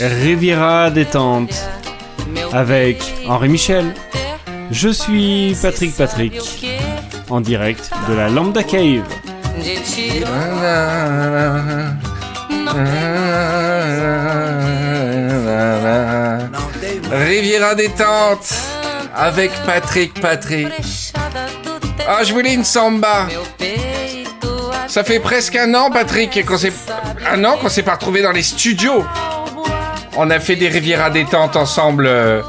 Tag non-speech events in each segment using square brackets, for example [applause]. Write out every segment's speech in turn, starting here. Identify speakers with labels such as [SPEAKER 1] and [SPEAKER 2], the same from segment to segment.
[SPEAKER 1] Riviera détente avec Henri Michel. Je suis Patrick Patrick en direct de la Lambda Cave.
[SPEAKER 2] Riviera détente avec Patrick Patrick. Ah, je voulais une samba. Ça fait presque un an, Patrick, qu'on s'est un an qu'on s'est pas retrouvé dans les studios. On a fait des Riviera détente ensemble euh,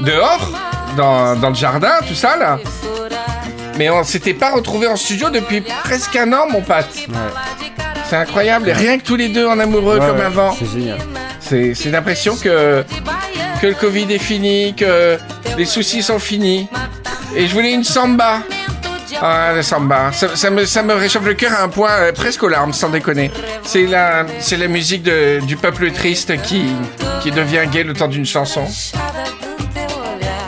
[SPEAKER 2] dehors, dans, dans le jardin, tout ça là. Mais on s'était pas retrouvé en studio depuis presque un an, mon pote. C'est incroyable. Rien que tous les deux en amoureux
[SPEAKER 1] Ouais,
[SPEAKER 2] comme
[SPEAKER 1] ouais,
[SPEAKER 2] avant.
[SPEAKER 1] C'est génial.
[SPEAKER 2] C'est c'est l'impression que, que le Covid est fini, que les soucis sont finis. Et je voulais une samba. Ah, la samba. Ça, me, réchauffe le cœur à un point euh, presque aux larmes, sans déconner. C'est la, musique du peuple triste qui, devient gay le temps d'une chanson.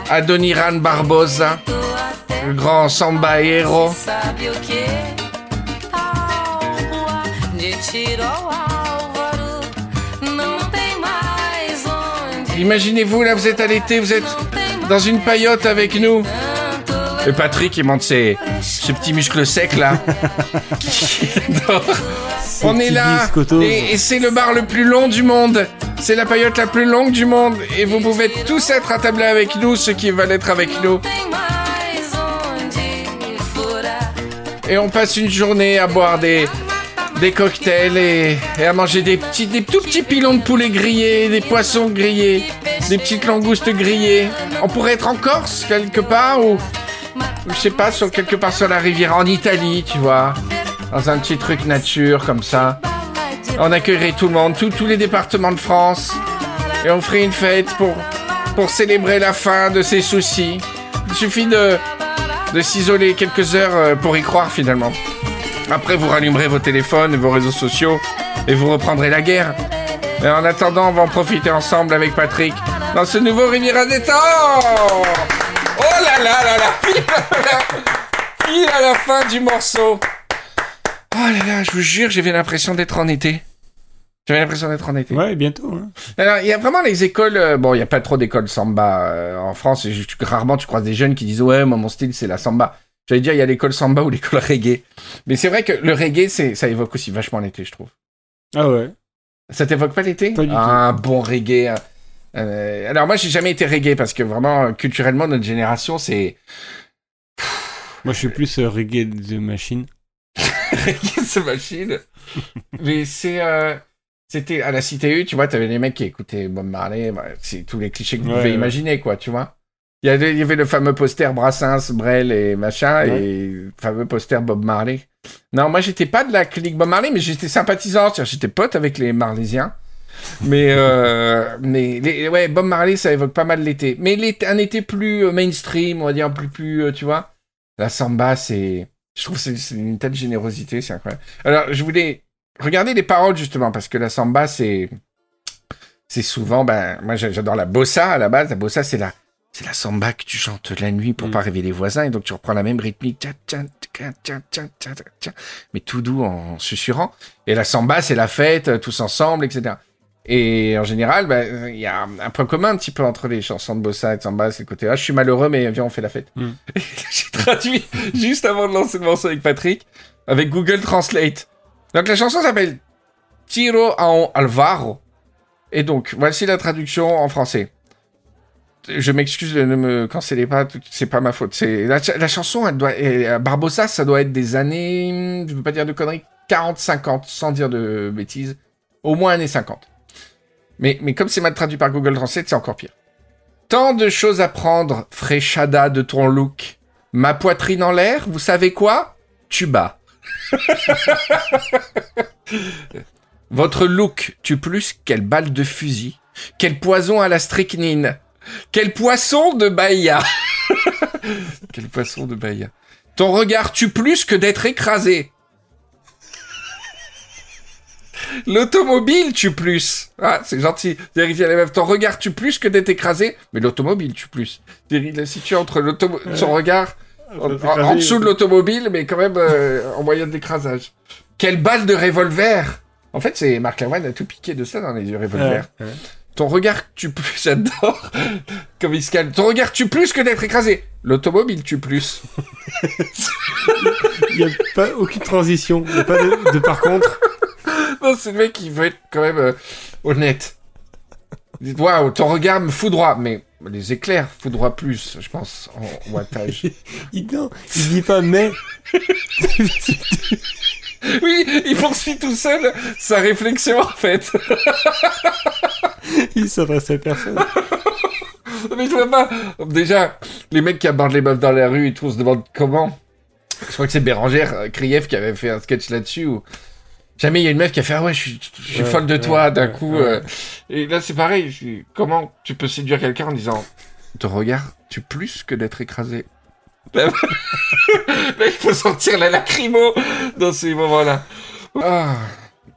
[SPEAKER 2] Adoniran Barbosa, le grand samba héros. Imaginez-vous, là, vous êtes à l'été, vous êtes dans une paillote avec nous. Et Patrick, il monte ses, ce petit muscle sec, là. [laughs] On est
[SPEAKER 1] petits
[SPEAKER 2] là. Et, et c'est le bar le plus long du monde. C'est la paillote la plus longue du monde. Et vous pouvez tous être attablés avec nous, ceux qui veulent être avec nous. Et on passe une journée à boire des, des cocktails et, et à manger des petits, des tout petits pilons de poulet grillés, des poissons grillés, des petites langoustes grillées. On pourrait être en Corse quelque part ou je sais pas, sur, quelque part sur la rivière en Italie, tu vois, dans un petit truc nature comme ça. On accueillerait tout le monde, tous- les départements de France, et on ferait une fête pour, pour célébrer la fin de ces soucis. Il suffit de, de s'isoler quelques heures euh, pour y croire finalement. Après, vous rallumerez vos téléphones et vos réseaux sociaux et vous reprendrez la guerre. Mais en attendant, on va en profiter ensemble avec Patrick dans ce nouveau Riviera des temps. Oh là là là là [laughs] Pile à la, pile à la fin du morceau. Oh là là, je vous jure, j'avais l'impression d'être en été. J'avais l'impression d'être en été.
[SPEAKER 1] Ouais, bientôt. hein.
[SPEAKER 2] Alors, il y a vraiment les écoles. euh, bon, il n'y a pas trop d'écoles samba euh, en France. Et je- tu- rarement, tu croises des jeunes qui disent Ouais, moi, mon style, c'est la samba. J'allais dire, il y a l'école samba ou l'école reggae. Mais c'est vrai que le reggae, ça évoque aussi vachement l'été, je trouve.
[SPEAKER 1] Ah ouais.
[SPEAKER 2] Ça t'évoque pas l'été?
[SPEAKER 1] Du
[SPEAKER 2] Ah, Un bon reggae. hein. Euh, alors, moi, j'ai jamais été reggae parce que vraiment, culturellement, notre génération, c'est.
[SPEAKER 1] Moi, je suis plus euh, reggae de machine. [laughs]
[SPEAKER 2] reggae, ce machine. Mais c'est. euh, C'était à la CTU, tu vois, t'avais des mecs qui écoutaient Bob Marley, bah, c'est tous les clichés que vous
[SPEAKER 1] Ouais,
[SPEAKER 2] pouvez
[SPEAKER 1] ouais.
[SPEAKER 2] imaginer, quoi, tu vois. Il y, avait, il y avait le fameux poster Brassens, Brel et machin,
[SPEAKER 1] Ouais.
[SPEAKER 2] et le fameux poster Bob Marley. Non, moi j'étais pas de la clique Bob Marley, mais j'étais sympathisant, j'étais pote avec les Marlésiens. Mais, euh, mais ouais, Bob Marley, ça évoque pas mal l'été. Mais l'été, un été plus euh, mainstream, on va dire, plus, plus, euh, tu vois. La samba, c'est. Je trouve c'est, c'est une telle générosité, c'est incroyable. Alors, je voulais regarder les paroles, justement, parce que la samba, c'est. C'est souvent, ben, moi j'adore la bossa à la base. La bossa, c'est la, c'est la samba que tu chantes la nuit pour
[SPEAKER 1] mmh.
[SPEAKER 2] pas réveiller les voisins et donc tu reprends la même rythmique. Mais tout doux en susurrant. Et la samba, c'est la fête, euh, tous ensemble, etc. Et en général, ben, il y a un point commun un petit peu entre les chansons de bossa et de samba, c'est le côté ah, je suis malheureux, mais viens, on fait la fête.
[SPEAKER 1] Mm. [laughs]
[SPEAKER 2] J'ai traduit juste avant de lancer le morceau avec Patrick, avec Google Translate. Donc la chanson s'appelle Tiro a Alvaro. Et donc, voici la traduction en français. Je m'excuse de ne me cancellez pas, c'est pas ma faute. C'est la, ch- la chanson, elle doit, Barbossa, ça doit être des années, je veux pas dire de conneries, 40, 50, sans dire de bêtises, au moins années 50. Mais, mais comme c'est mal traduit par Google Translate, c'est encore pire. Tant de choses à prendre, Fréchada de ton look. Ma poitrine en l'air, vous savez quoi? Tu bats. [laughs] Votre look tue plus quelle balle de fusil, quel poison à la strychnine, quel poisson de Bahia. [laughs] quel poisson de Bahia. Ton regard tue plus que d'être écrasé. L'automobile tue plus. Ah, c'est gentil. Les meufs. Ton regard tue plus que d'être écrasé, mais l'automobile tue plus. Il la situe entre l'auto- son regard en, en- en dessous de l'automobile, mais quand même euh, en moyen d'écrasage. Quelle balle de revolver En fait, c'est Marc Lavoine a tout piqué de ça dans les yeux revolver.
[SPEAKER 1] Ouais, ouais.
[SPEAKER 2] Ton regard tue plus, [laughs] j'adore. Comme il se calme. Ton regard tue plus que d'être écrasé. L'automobile tue plus. [laughs]
[SPEAKER 1] Il n'y a pas aucune transition. Il n'y a pas de, de par contre.
[SPEAKER 2] Non, c'est le mec qui veut être quand même euh, honnête. Dites, Waouh, ton regard me foudroie. Mais les éclairs foudroient plus, je pense, en wattage. [laughs]
[SPEAKER 1] Il, non, il dit pas mais. [laughs]
[SPEAKER 2] oui, il poursuit tout seul sa réflexion, en fait.
[SPEAKER 1] il s'adresse à personne. [laughs]
[SPEAKER 2] Mais je vois pas. Déjà, les mecs qui abordent les meufs dans la rue et tout, on se demande comment. Je crois que c'est Bérangère euh, Krief qui avait fait un sketch là-dessus où jamais il y a une meuf qui a fait ah ouais je suis, je suis
[SPEAKER 1] Ouais,
[SPEAKER 2] folle de
[SPEAKER 1] ouais,
[SPEAKER 2] toi d'un
[SPEAKER 1] ouais,
[SPEAKER 2] coup.
[SPEAKER 1] ouais.
[SPEAKER 2] euh, et là c'est pareil. je comment tu peux séduire quelqu'un en disant ton regard tue plus que d'être écrasé? Là, il faut sortir la lacrymo dans ces moments-là. Ah.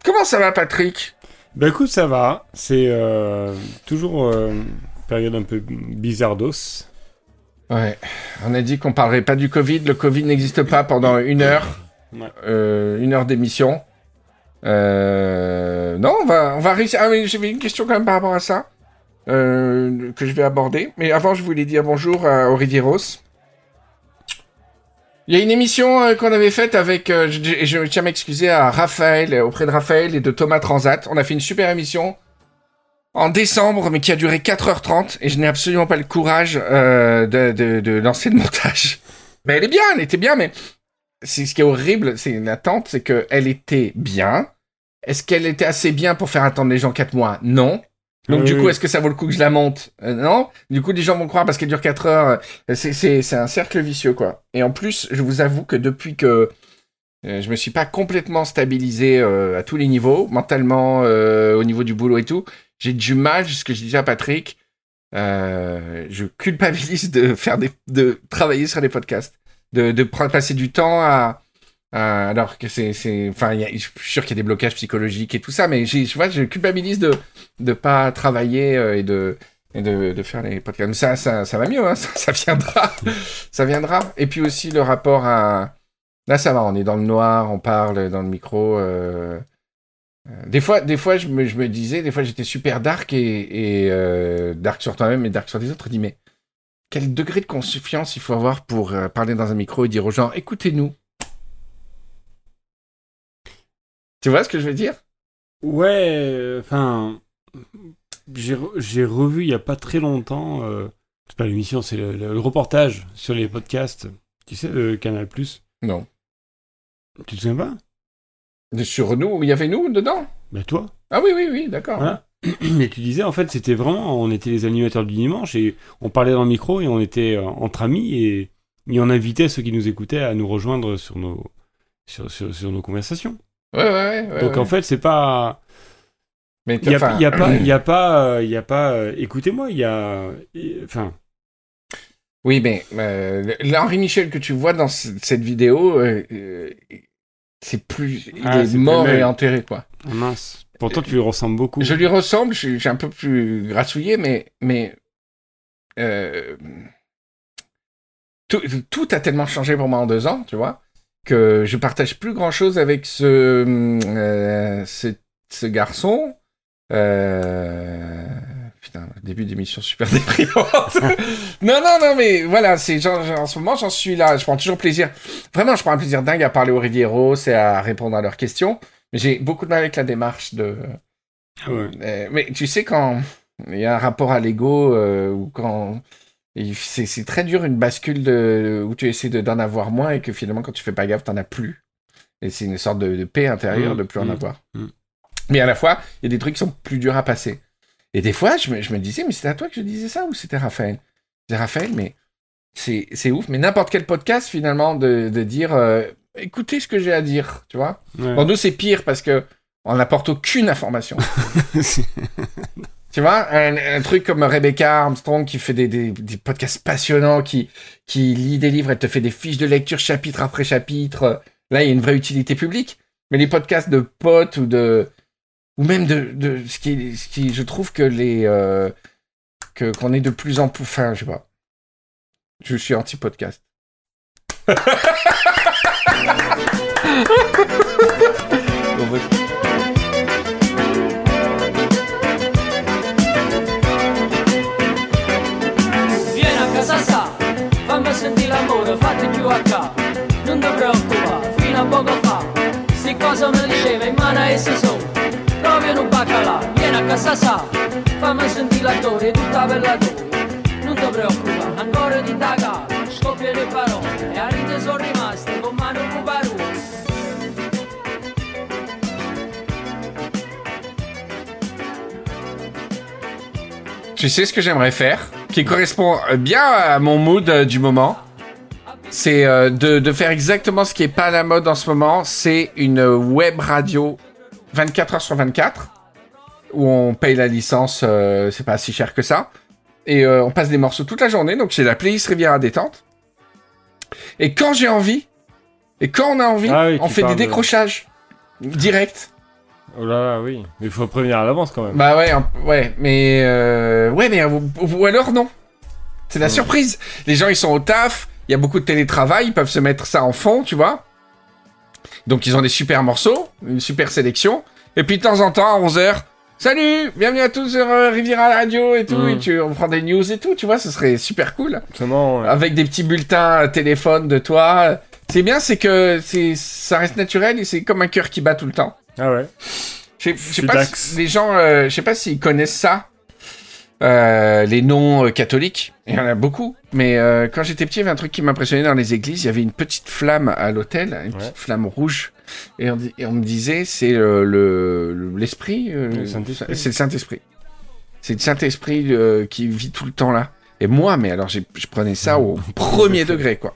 [SPEAKER 2] Comment ça va Patrick?
[SPEAKER 1] Bah écoute, ça va. C'est euh, toujours euh, une période un peu bizardos.
[SPEAKER 2] Ouais, on a dit qu'on parlerait pas du Covid. Le Covid n'existe pas pendant une heure.
[SPEAKER 1] Ouais.
[SPEAKER 2] Euh, une heure d'émission. Euh, non, on va, on va réussir. Ah, mais j'avais une question quand même par rapport à ça. euh, que je vais aborder. Mais avant, je voulais dire bonjour à Olivier Ross. Il y a une émission euh, qu'on avait faite avec, euh, je, je- tiens à m'excuser à Raphaël, euh, auprès de Raphaël et de Thomas Transat. On a fait une super émission en décembre, mais qui a duré 4h30, et je n'ai absolument pas le courage de, de, de lancer le montage. Mais elle est bien, elle était bien, mais c'est ce qui est horrible, c'est une attente, c'est que elle était bien. Est-ce qu'elle était assez bien pour faire attendre les gens 4 mois? Non. Donc
[SPEAKER 1] Oui,
[SPEAKER 2] du coup,
[SPEAKER 1] oui.
[SPEAKER 2] est-ce que ça vaut le coup que je la monte? Euh, Non. Du coup, les gens vont croire parce qu'elle dure 4 heures. euh, C'est, c'est, c'est un cercle vicieux, quoi. Et en plus, je vous avoue que depuis que euh, je me suis pas complètement stabilisé euh, à tous les niveaux, mentalement, euh, au niveau du boulot et tout, j'ai du mal, ce que je disais à Patrick, je culpabilise de faire des, de travailler sur des podcasts, de, de passer du temps à, à- alors que c'est, c'est, enfin, je suis sûr qu'il y a des blocages psychologiques et tout ça, mais je vois, je culpabilise de, de pas travailler euh, et de, et de, de faire les podcasts. Ça, ça, ça va mieux, hein, [laughs] ça, viendra, ça viendra. Et puis aussi le rapport à, là ça va, on est dans le noir, on parle dans le micro. euh, euh, Des fois, des fois, je me, je me disais, des fois, j'étais super dark et, et euh, dark sur toi-même et dark sur les autres. Dis, mais quel degré de confiance il faut avoir pour euh, parler dans un micro et dire aux gens, écoutez-nous. Tu vois ce que je veux dire?
[SPEAKER 1] Ouais, enfin, j'ai re- j'ai revu il y a pas très longtemps. euh, c'est pas l'émission, c'est le, le- le reportage sur les podcasts. Tu sais, de Canal Plus.
[SPEAKER 2] Non.
[SPEAKER 1] Tu te souviens pas?
[SPEAKER 2] Sur nous, il y avait nous dedans?
[SPEAKER 1] Bah toi.
[SPEAKER 2] Ah oui, oui, oui, d'accord.
[SPEAKER 1] Voilà. [clears throat] Et tu disais, en fait, c'était vraiment, on était les animateurs du dimanche et on parlait dans le micro et on était euh, entre amis et, et on invitait ceux qui nous écoutaient à nous rejoindre sur nos, sur, sur, sur nos conversations.
[SPEAKER 2] Ouais, ouais, ouais. ouais,
[SPEAKER 1] Donc
[SPEAKER 2] ouais.
[SPEAKER 1] en fait, c'est pas,
[SPEAKER 2] Mais
[SPEAKER 1] il y a, y a pas, il [clears throat] y a pas, euh, il y a pas. euh, Écoutez-moi, il y a, et- enfin,
[SPEAKER 2] Oui, mais euh, l'Henri Michel que tu vois dans ce- cette vidéo, euh, euh, c'est plus. Il
[SPEAKER 1] Ah,
[SPEAKER 2] est mort et enterré, quoi.
[SPEAKER 1] ah, mince. Pourtant, tu lui ressembles beaucoup.
[SPEAKER 2] Je lui ressemble, je je suis un peu plus grassouillé, mais. mais euh, tout, a tellement changé pour moi en deux ans, tu vois, que je partage plus grand chose avec ce, euh, ce, garçon. Euh, Putain, début d'émission super déprimante. [laughs] non, non, non, mais voilà, c'est genre, en ce moment, j'en suis là. Je prends toujours plaisir. Vraiment, je prends un plaisir dingue à parler aux Rivieros et à répondre à leurs questions. J'ai beaucoup de mal avec la démarche de.
[SPEAKER 1] Ah ouais.
[SPEAKER 2] Euh, mais tu sais, quand il y a un rapport à l'ego, euh, ou quand. C'est très dur une bascule de, où tu essaies de- d'en avoir moins et que finalement, quand tu fais pas gaffe, t'en as plus. Et c'est une sorte de, de paix intérieure
[SPEAKER 1] Mmh,
[SPEAKER 2] de plus en
[SPEAKER 1] mmh,
[SPEAKER 2] avoir.
[SPEAKER 1] mmh.
[SPEAKER 2] Mais à la fois, il y a des trucs qui sont plus durs à passer. Et des fois, je me, je me disais, mais c'était à toi que je disais ça ou c'était Raphaël? Je disais, Raphaël, mais c'est c'est ouf. Mais n'importe quel podcast, finalement, de, de dire, euh, écoutez ce que j'ai à dire, tu vois.
[SPEAKER 1] Ouais.
[SPEAKER 2] Nous, c'est pire parce que on n'apporte aucune information. [laughs] Tu vois, un, un truc comme Rebecca Armstrong qui fait des, des, des podcasts passionnants, qui, qui lit des livres, elle te fait des fiches de lecture chapitre après chapitre. Là, il y a une vraie utilité publique. Mais les podcasts de potes ou de. Ou même de. de ce, qui, ce qui. Je trouve que les. euh, que qu'on est de plus en plus. Enfin, je sais pas. Je suis anti-podcast. [laughs] Vieni a
[SPEAKER 3] casa sa, fammi sentire l'amore, fatti più a capo. Non ti preoccupare, fino a poco fa, sti cosa me diceva in mano e si sono. Provi un baccalà, vieni a casa sa, fammi sentire l'attore, tutta per la tua. Non ti preoccupare, ancora di indagare. E cuparone
[SPEAKER 2] Tu sais ce que j'aimerais faire, qui correspond bien à mon mood euh, du moment? C'est euh, de, faire exactement ce qui est pas à la mode en ce moment. C'est une web radio 24 heures sur 24 où on paye la licence, euh, c'est pas si cher que ça. Et on passe des morceaux toute la journée. Donc j'ai la playlist Riviera détente. Et quand j'ai envie, et quand on a envie,
[SPEAKER 1] Ah oui,
[SPEAKER 2] on fait des
[SPEAKER 1] parles de-
[SPEAKER 2] décrochages direct.
[SPEAKER 1] Oh là là, oui. Mais il faut prévenir à l'avance quand même.
[SPEAKER 2] Bah ouais, ouais, mais euh, ouais, mais ou, ou alors non. C'est la
[SPEAKER 1] Ouais.
[SPEAKER 2] surprise. Les gens ils sont au taf, il y a beaucoup de télétravail, ils peuvent se mettre ça en fond, tu vois. Donc ils ont des super morceaux, une super sélection. Et puis de temps en temps, à 11h, salut, bienvenue à tous sur euh, Riviera Radio et tout,
[SPEAKER 1] Mm.
[SPEAKER 2] et tu, on prend des news et tout, tu vois, ce serait super cool.
[SPEAKER 1] Seulement, ouais.
[SPEAKER 2] Avec des petits bulletins à téléphone de toi. C'est bien, c'est que c'est, ça reste naturel et c'est comme un cœur qui bat tout le temps.
[SPEAKER 1] Ah ouais.
[SPEAKER 2] Je sais- pas si les gens, euh, je sais pas s'ils connaissent ça, euh, les noms euh, catholiques. Il y en a beaucoup. Mais euh, quand j'étais petit, il y avait un truc qui m'impressionnait dans les églises. Il y avait une petite flamme à l'hôtel, une
[SPEAKER 1] Ouais.
[SPEAKER 2] petite flamme rouge. Et on, dit- et on me disait, c'est le- le- l'esprit. euh,
[SPEAKER 1] Le Saint-Esprit.
[SPEAKER 2] c'est le Saint-Esprit. C'est le Saint-Esprit euh, qui vit tout le temps là. Et moi, mais alors je prenais ça au [laughs] premier degré, quoi.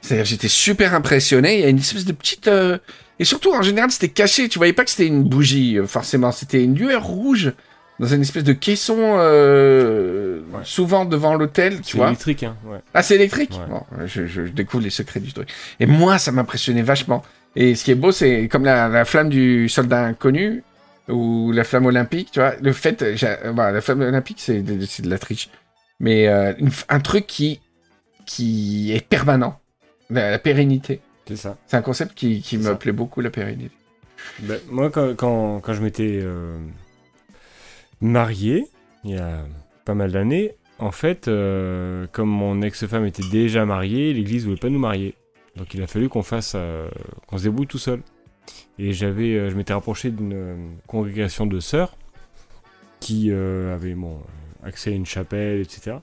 [SPEAKER 2] C'est-à-dire, j'étais super impressionné. Il y a une espèce de petite. euh, Et surtout, en général, c'était caché. Tu voyais pas que c'était une bougie, euh, forcément. C'était une lueur rouge dans une espèce de caisson, euh,
[SPEAKER 1] Ouais.
[SPEAKER 2] souvent devant l'hôtel, tu
[SPEAKER 1] C'est
[SPEAKER 2] vois.
[SPEAKER 1] électrique, hein. Ouais.
[SPEAKER 2] Ah, c'est électrique?
[SPEAKER 1] Ouais.
[SPEAKER 2] Bon, je, je- je découvre les secrets du truc. Et moi, ça m'impressionnait vachement. Et ce qui est beau, c'est comme la, la flamme du soldat inconnu ou la flamme olympique, tu vois. Le fait, voilà, la flamme olympique, c'est de, la triche. Mais euh, une un truc qui, qui est permanent. La, la pérennité.
[SPEAKER 1] C'est ça.
[SPEAKER 2] C'est un concept qui, qui me
[SPEAKER 1] ça.
[SPEAKER 2] plaît beaucoup, la pérennité.
[SPEAKER 1] Ben, moi, quand, quand, quand je m'étais euh, marié, il y a pas mal d'années, en fait, euh, comme mon ex-femme était déjà mariée, l'église voulait pas nous marier. Donc il a fallu qu'on fasse, euh, qu'on se débrouille tout seul. Et j'avais, euh, je m'étais rapproché d'une euh, congrégation de sœurs qui avaient bon, accès à une chapelle, etc.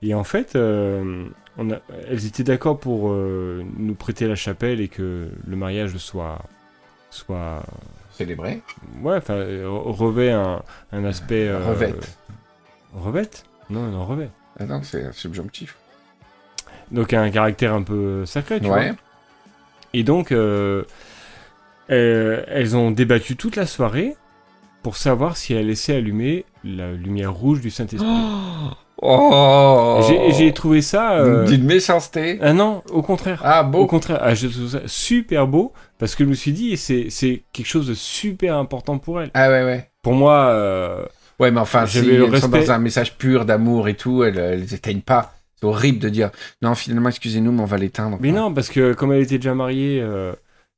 [SPEAKER 1] Et en fait, on a, elles étaient d'accord pour nous prêter la chapelle et que le mariage soit, soit
[SPEAKER 2] Célébré.
[SPEAKER 1] Ouais, enfin, revêt un, un aspect.
[SPEAKER 2] Revête.
[SPEAKER 1] Revête Non, non, revêt.
[SPEAKER 2] Ah non, c'est subjonctif.
[SPEAKER 1] Donc un caractère un peu sacré, tu
[SPEAKER 2] Ouais.
[SPEAKER 1] vois. Et donc, euh, euh, elles ont débattu toute la soirée pour savoir si elles laissaient allumer la lumière rouge du Saint-Esprit. [gasps]
[SPEAKER 2] Oh
[SPEAKER 1] j'ai- J'ai trouvé ça. euh,
[SPEAKER 2] D'une méchanceté.
[SPEAKER 1] Ah non, au contraire.
[SPEAKER 2] Ah,
[SPEAKER 1] Au
[SPEAKER 2] beau.
[SPEAKER 1] contraire, ah, je trouve ça super beau parce que je me suis dit, c'est c'est quelque chose de super important pour elles.
[SPEAKER 2] Ah ouais, ouais.
[SPEAKER 1] Pour moi, euh,
[SPEAKER 2] Ouais, mais enfin, si elles
[SPEAKER 1] le
[SPEAKER 2] sont
[SPEAKER 1] respect.
[SPEAKER 2] dans un message pur d'amour et tout, elles, elles éteignent pas. C'est horrible de dire non, finalement, excusez-nous, mais on va l'éteindre.
[SPEAKER 1] Mais non, parce que comme elle était déjà mariée, euh,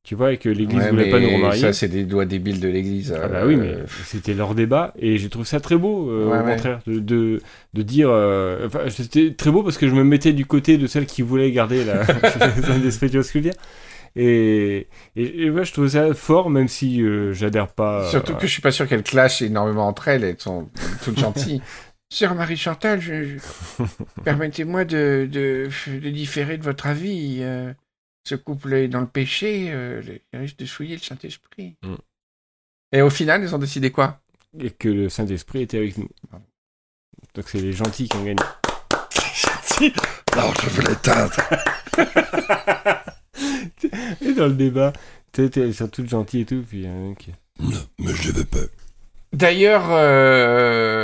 [SPEAKER 1] tu vois, et que l'église
[SPEAKER 2] Ouais,
[SPEAKER 1] voulait pas nous remarier.
[SPEAKER 2] Ça, c'est des doigts débiles de l'église.
[SPEAKER 1] Ah bah
[SPEAKER 2] euh,
[SPEAKER 1] oui, mais c'était leur débat et j'ai trouvé ça très beau, euh,
[SPEAKER 2] Ouais,
[SPEAKER 1] au
[SPEAKER 2] ouais.
[SPEAKER 1] contraire, de, de, de dire. euh, Enfin, c'était très beau parce que je me mettais du côté de celles qui voulaient garder la Saint-Esprit, tu vois ce que je veux dire et, et, et ouais, je trouvais ça fort, même si euh, j'adhère pas.
[SPEAKER 2] Surtout
[SPEAKER 1] euh,
[SPEAKER 2] que je suis pas sûr qu'elles clashent énormément entre elles. Elles sont toutes [laughs] gentilles. Sœur Marie-Chantal, je... je- [laughs] permettez-moi de, de, de différer de votre avis. euh, ce couple est dans le péché, euh, il risque de souiller le Saint-Esprit.
[SPEAKER 1] Mm.
[SPEAKER 2] Et au final, ils ont décidé quoi?
[SPEAKER 1] Et que le Saint-Esprit était avec nous. Donc c'est les gentils qui ont gagné.
[SPEAKER 2] Non, je veux l'éteindre. [laughs]
[SPEAKER 1] Et dans le débat, t'es- elles sont toutes gentilles et tout, puis il y en a un qui-
[SPEAKER 2] Mais je veux pas. D'ailleurs,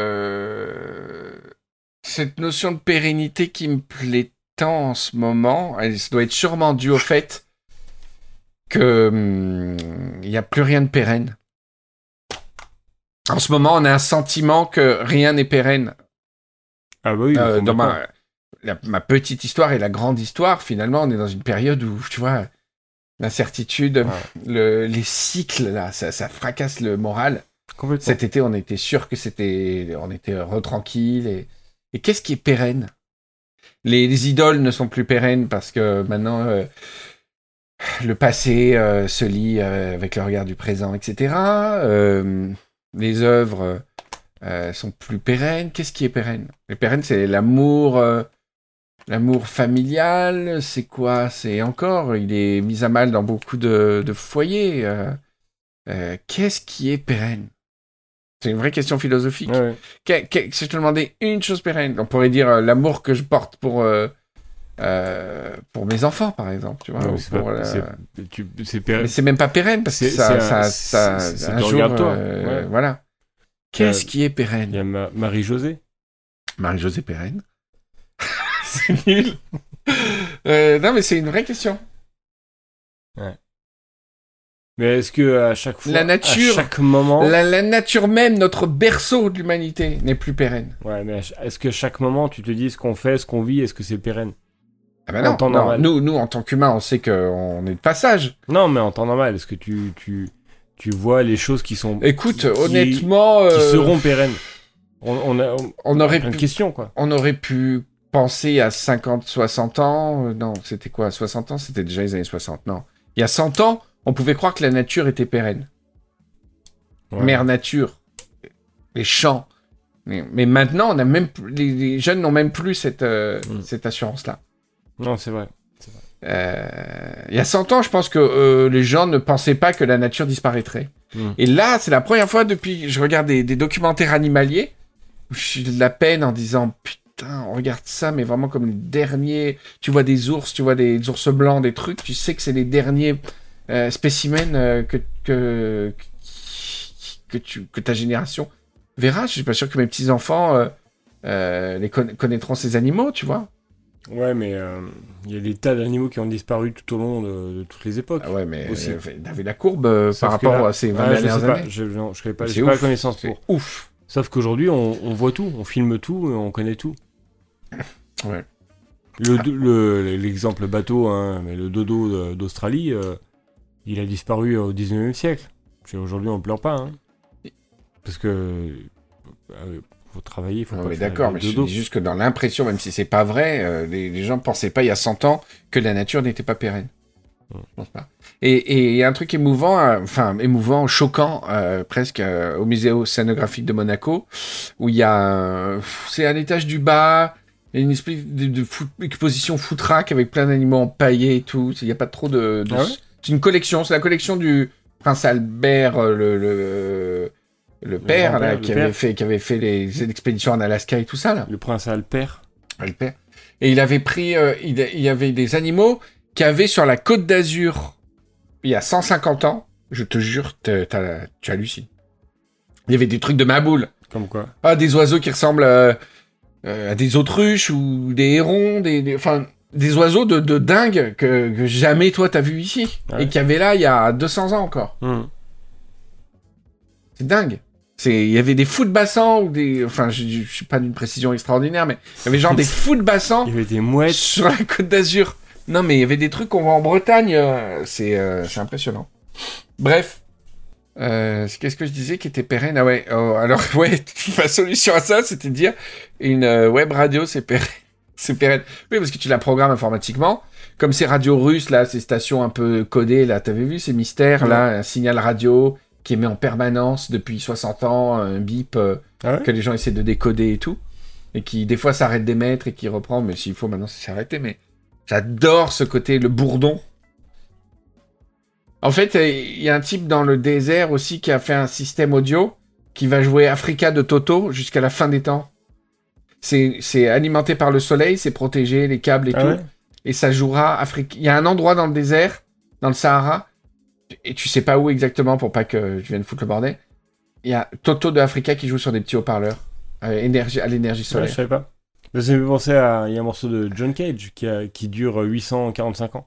[SPEAKER 2] euh, cette notion de pérennité qui me plaît tant en ce moment, elle ça doit être sûrement due au fait que hum, il n'y a plus rien de pérenne. En ce moment, on a un sentiment que rien n'est pérenne.
[SPEAKER 1] Ah bah oui,
[SPEAKER 2] Euh, dans ma, la- ma petite histoire et la grande histoire, finalement, on est dans une période où, tu vois, l'incertitude, le- les cycles, là, ça, ça fracasse le moral. Cet été, on était sûr que c'était, on était retranquille. Et, qu'est-ce qui est pérenne? Les, les idoles ne sont plus pérennes parce que maintenant euh, le passé euh, se lie euh, avec le regard du présent, etc. Les œuvres sont plus pérennes. Qu'est-ce qui est pérenne? Les pérennes, c'est l'amour, l'amour familial. C'est quoi? C'est encore, il est mis à mal dans beaucoup de, foyers. Qu'est-ce qui est pérenne? C'est une vraie question philosophique.
[SPEAKER 1] Ouais, ouais.
[SPEAKER 2] Que- que- si je te demandais une chose pérenne, on pourrait dire euh, l'amour que je porte pour, euh, euh, pour mes enfants, par exemple. Tu vois,
[SPEAKER 1] Ouais, c'est
[SPEAKER 2] la-
[SPEAKER 1] pérenne.
[SPEAKER 2] Mais c'est même pas pérenne parce que ça, ça,
[SPEAKER 1] un-
[SPEAKER 2] ça-
[SPEAKER 1] c'est- ça
[SPEAKER 2] un jour,
[SPEAKER 1] toi, ouais.
[SPEAKER 2] voilà. Qu'est-ce qui est
[SPEAKER 1] Il y
[SPEAKER 2] pérenne
[SPEAKER 1] a Ma- Marie-Josée.
[SPEAKER 2] Marie-Josée Pérenne. [laughs] c'est nul. Non, mais c'est une vraie question.
[SPEAKER 1] Mais est-ce que à chaque fois,
[SPEAKER 2] La nature-
[SPEAKER 1] à chaque moment,
[SPEAKER 2] La, la nature même, notre berceau de l'humanité, n'est plus pérenne.
[SPEAKER 1] ouais, mais est-ce que chaque moment, tu te dis ce qu'on fait, ce qu'on vit, est-ce que c'est pérenne?
[SPEAKER 2] Ah ben
[SPEAKER 1] En
[SPEAKER 2] non,
[SPEAKER 1] temps
[SPEAKER 2] non,
[SPEAKER 1] normal.
[SPEAKER 2] nous, nous, en tant qu'humains, on sait qu'on est de passage.
[SPEAKER 1] Non, mais en temps normal, est-ce que tu, tu, tu vois les choses qui sont
[SPEAKER 2] Écoute,
[SPEAKER 1] qui-
[SPEAKER 2] honnêtement,
[SPEAKER 1] qui
[SPEAKER 2] euh,
[SPEAKER 1] seront pérennes? On, on a on,
[SPEAKER 2] on aurait pu
[SPEAKER 1] questions quoi.
[SPEAKER 2] on aurait pu penser à 50, 60 ans. euh, Non, c'était quoi 60 ans? C'était déjà les années 60. Non. Il y a 100 ans, on pouvait croire que la nature était pérenne.
[SPEAKER 1] Ouais.
[SPEAKER 2] Mère nature. Les champs. Mais, mais maintenant, on a même les, les jeunes n'ont même plus cette, euh,
[SPEAKER 1] Mm.
[SPEAKER 2] cette assurance-là.
[SPEAKER 1] Non, c'est vrai.
[SPEAKER 2] Euh, il y a 100 ans, je pense que euh, les gens ne pensaient pas que la nature disparaîtrait.
[SPEAKER 1] Mm.
[SPEAKER 2] Et là, c'est la première fois depuis je regarde des, des documentaires animaliers où j'ai de la peine en disant putain, on regarde ça, mais vraiment comme les derniers. Tu vois des ours, tu vois des ours blancs, des trucs, tu sais que c'est les derniers euh, spécimens euh, que, que, que, tu, que ta génération verra. Je suis pas sûr que mes petits-enfants euh, euh, les conna- connaîtront ces animaux, tu vois.
[SPEAKER 1] Ouais, mais il y a des tas d'animaux qui ont disparu tout au long de, de toutes les époques.
[SPEAKER 2] Ah ouais, mais
[SPEAKER 1] Aussi.
[SPEAKER 2] t'avais la courbe par rapport
[SPEAKER 1] là-
[SPEAKER 2] à ces 20
[SPEAKER 1] Ah, je sais
[SPEAKER 2] dernières années.
[SPEAKER 1] je, connais pas, la connaissance pour.
[SPEAKER 2] ouf.
[SPEAKER 1] Sauf qu'aujourd'hui, on, on voit tout, on filme tout, et on connaît tout. [laughs]
[SPEAKER 2] Ouais.
[SPEAKER 1] Le- le- L'exemple bateau, hein, mais le dodo d'Australie, euh, il a disparu au 19e siècle. Aujourd'hui, on pleure pas. hein. Parce que. euh, faut travailler, faut
[SPEAKER 2] Non,
[SPEAKER 1] pas faire
[SPEAKER 2] d'accord, mais je
[SPEAKER 1] dodo.
[SPEAKER 2] dis juste que dans l'impression, même si c'est pas vrai, euh, les, les gens pensaient pas il y a 100 ans que la nature n'était pas pérenne.
[SPEAKER 1] Ouais.
[SPEAKER 2] Je pense pas. Et il y a un truc émouvant, euh, enfin émouvant, choquant, euh, presque euh, au musée océanographique de Monaco, où il y a, c'est à l'étage du bas, une espèce de, de exposition foutraque avec plein d'animaux empaillés et tout. Il n'y a pas trop de. de-
[SPEAKER 1] Ah ouais?
[SPEAKER 2] C'est une collection, c'est la collection du prince Albert, euh, le, le, le père, là, qui,
[SPEAKER 1] père.
[SPEAKER 2] avait fait, qui avait fait les expéditions en Alaska et tout ça, là.
[SPEAKER 1] Le prince.
[SPEAKER 2] Le père. Et il avait pris, euh, il, y avait des animaux qui avaient sur la côte d'Azur, il y a 150 ans, je te jure, tu hallucines. Il y avait des trucs de ma boule.
[SPEAKER 1] Comme quoi
[SPEAKER 2] Ah, des oiseaux qui ressemblent euh, à des autruches ou des hérons, des, des- enfin, des oiseaux de, de dingue que, que jamais toi t'as vu ici.
[SPEAKER 1] Ouais.
[SPEAKER 2] Et qu'il y avait là il y a 200 ans encore.
[SPEAKER 1] Hum.
[SPEAKER 2] C'est dingue. C'est, il y avait des fous de bassin ou des, enfin, je, je suis pas d'une précision extraordinaire, mais il y avait genre des [laughs] fous de bassin
[SPEAKER 1] Il y avait des mouettes.
[SPEAKER 2] sur la côte d'Azur. Non, mais il y avait des trucs qu'on voit en Bretagne. euh, c'est, euh, c'est impressionnant. Bref. Euh, Qu'est-ce que je disais qui était pérenne? Ah ouais. oh, alors, [laughs] ouais, ma solution à ça, c'était de dire une euh, web radio, c'est pérenne. C'est pérenne. Oui, parce que tu la programmes informatiquement. Comme ces radios russes, là, ces stations un peu codées, là, t'avais vu ces mystères, là, un signal radio qui émet en permanence depuis 60 ans, un bip. euh,
[SPEAKER 1] Ah ouais
[SPEAKER 2] que les gens essaient de décoder et tout, et qui des fois s'arrête d'émettre et qui reprend, mais s'il faut maintenant c'est s'arrêter, mais j'adore ce côté, le bourdon. En fait, euh, il y a un type dans le désert aussi qui a fait un système audio qui va jouer Africa de Toto jusqu'à la fin des temps. C'est alimenté par le soleil, c'est protégé, les câbles et
[SPEAKER 1] Ah
[SPEAKER 2] tout,
[SPEAKER 1] ouais
[SPEAKER 2] et ça jouera Afrique. Il y a un endroit dans le désert, dans le Sahara, et tu sais pas où exactement pour pas que je vienne foutre le bordel. Il y a Toto de Africa qui joue sur des petits haut-parleurs euh, énergie, à l'énergie
[SPEAKER 1] Ouais, je
[SPEAKER 2] solaire.
[SPEAKER 1] savais pas. Ça me fait penser à. Il y a un morceau de John Cage qui, a- qui dure 845 ans.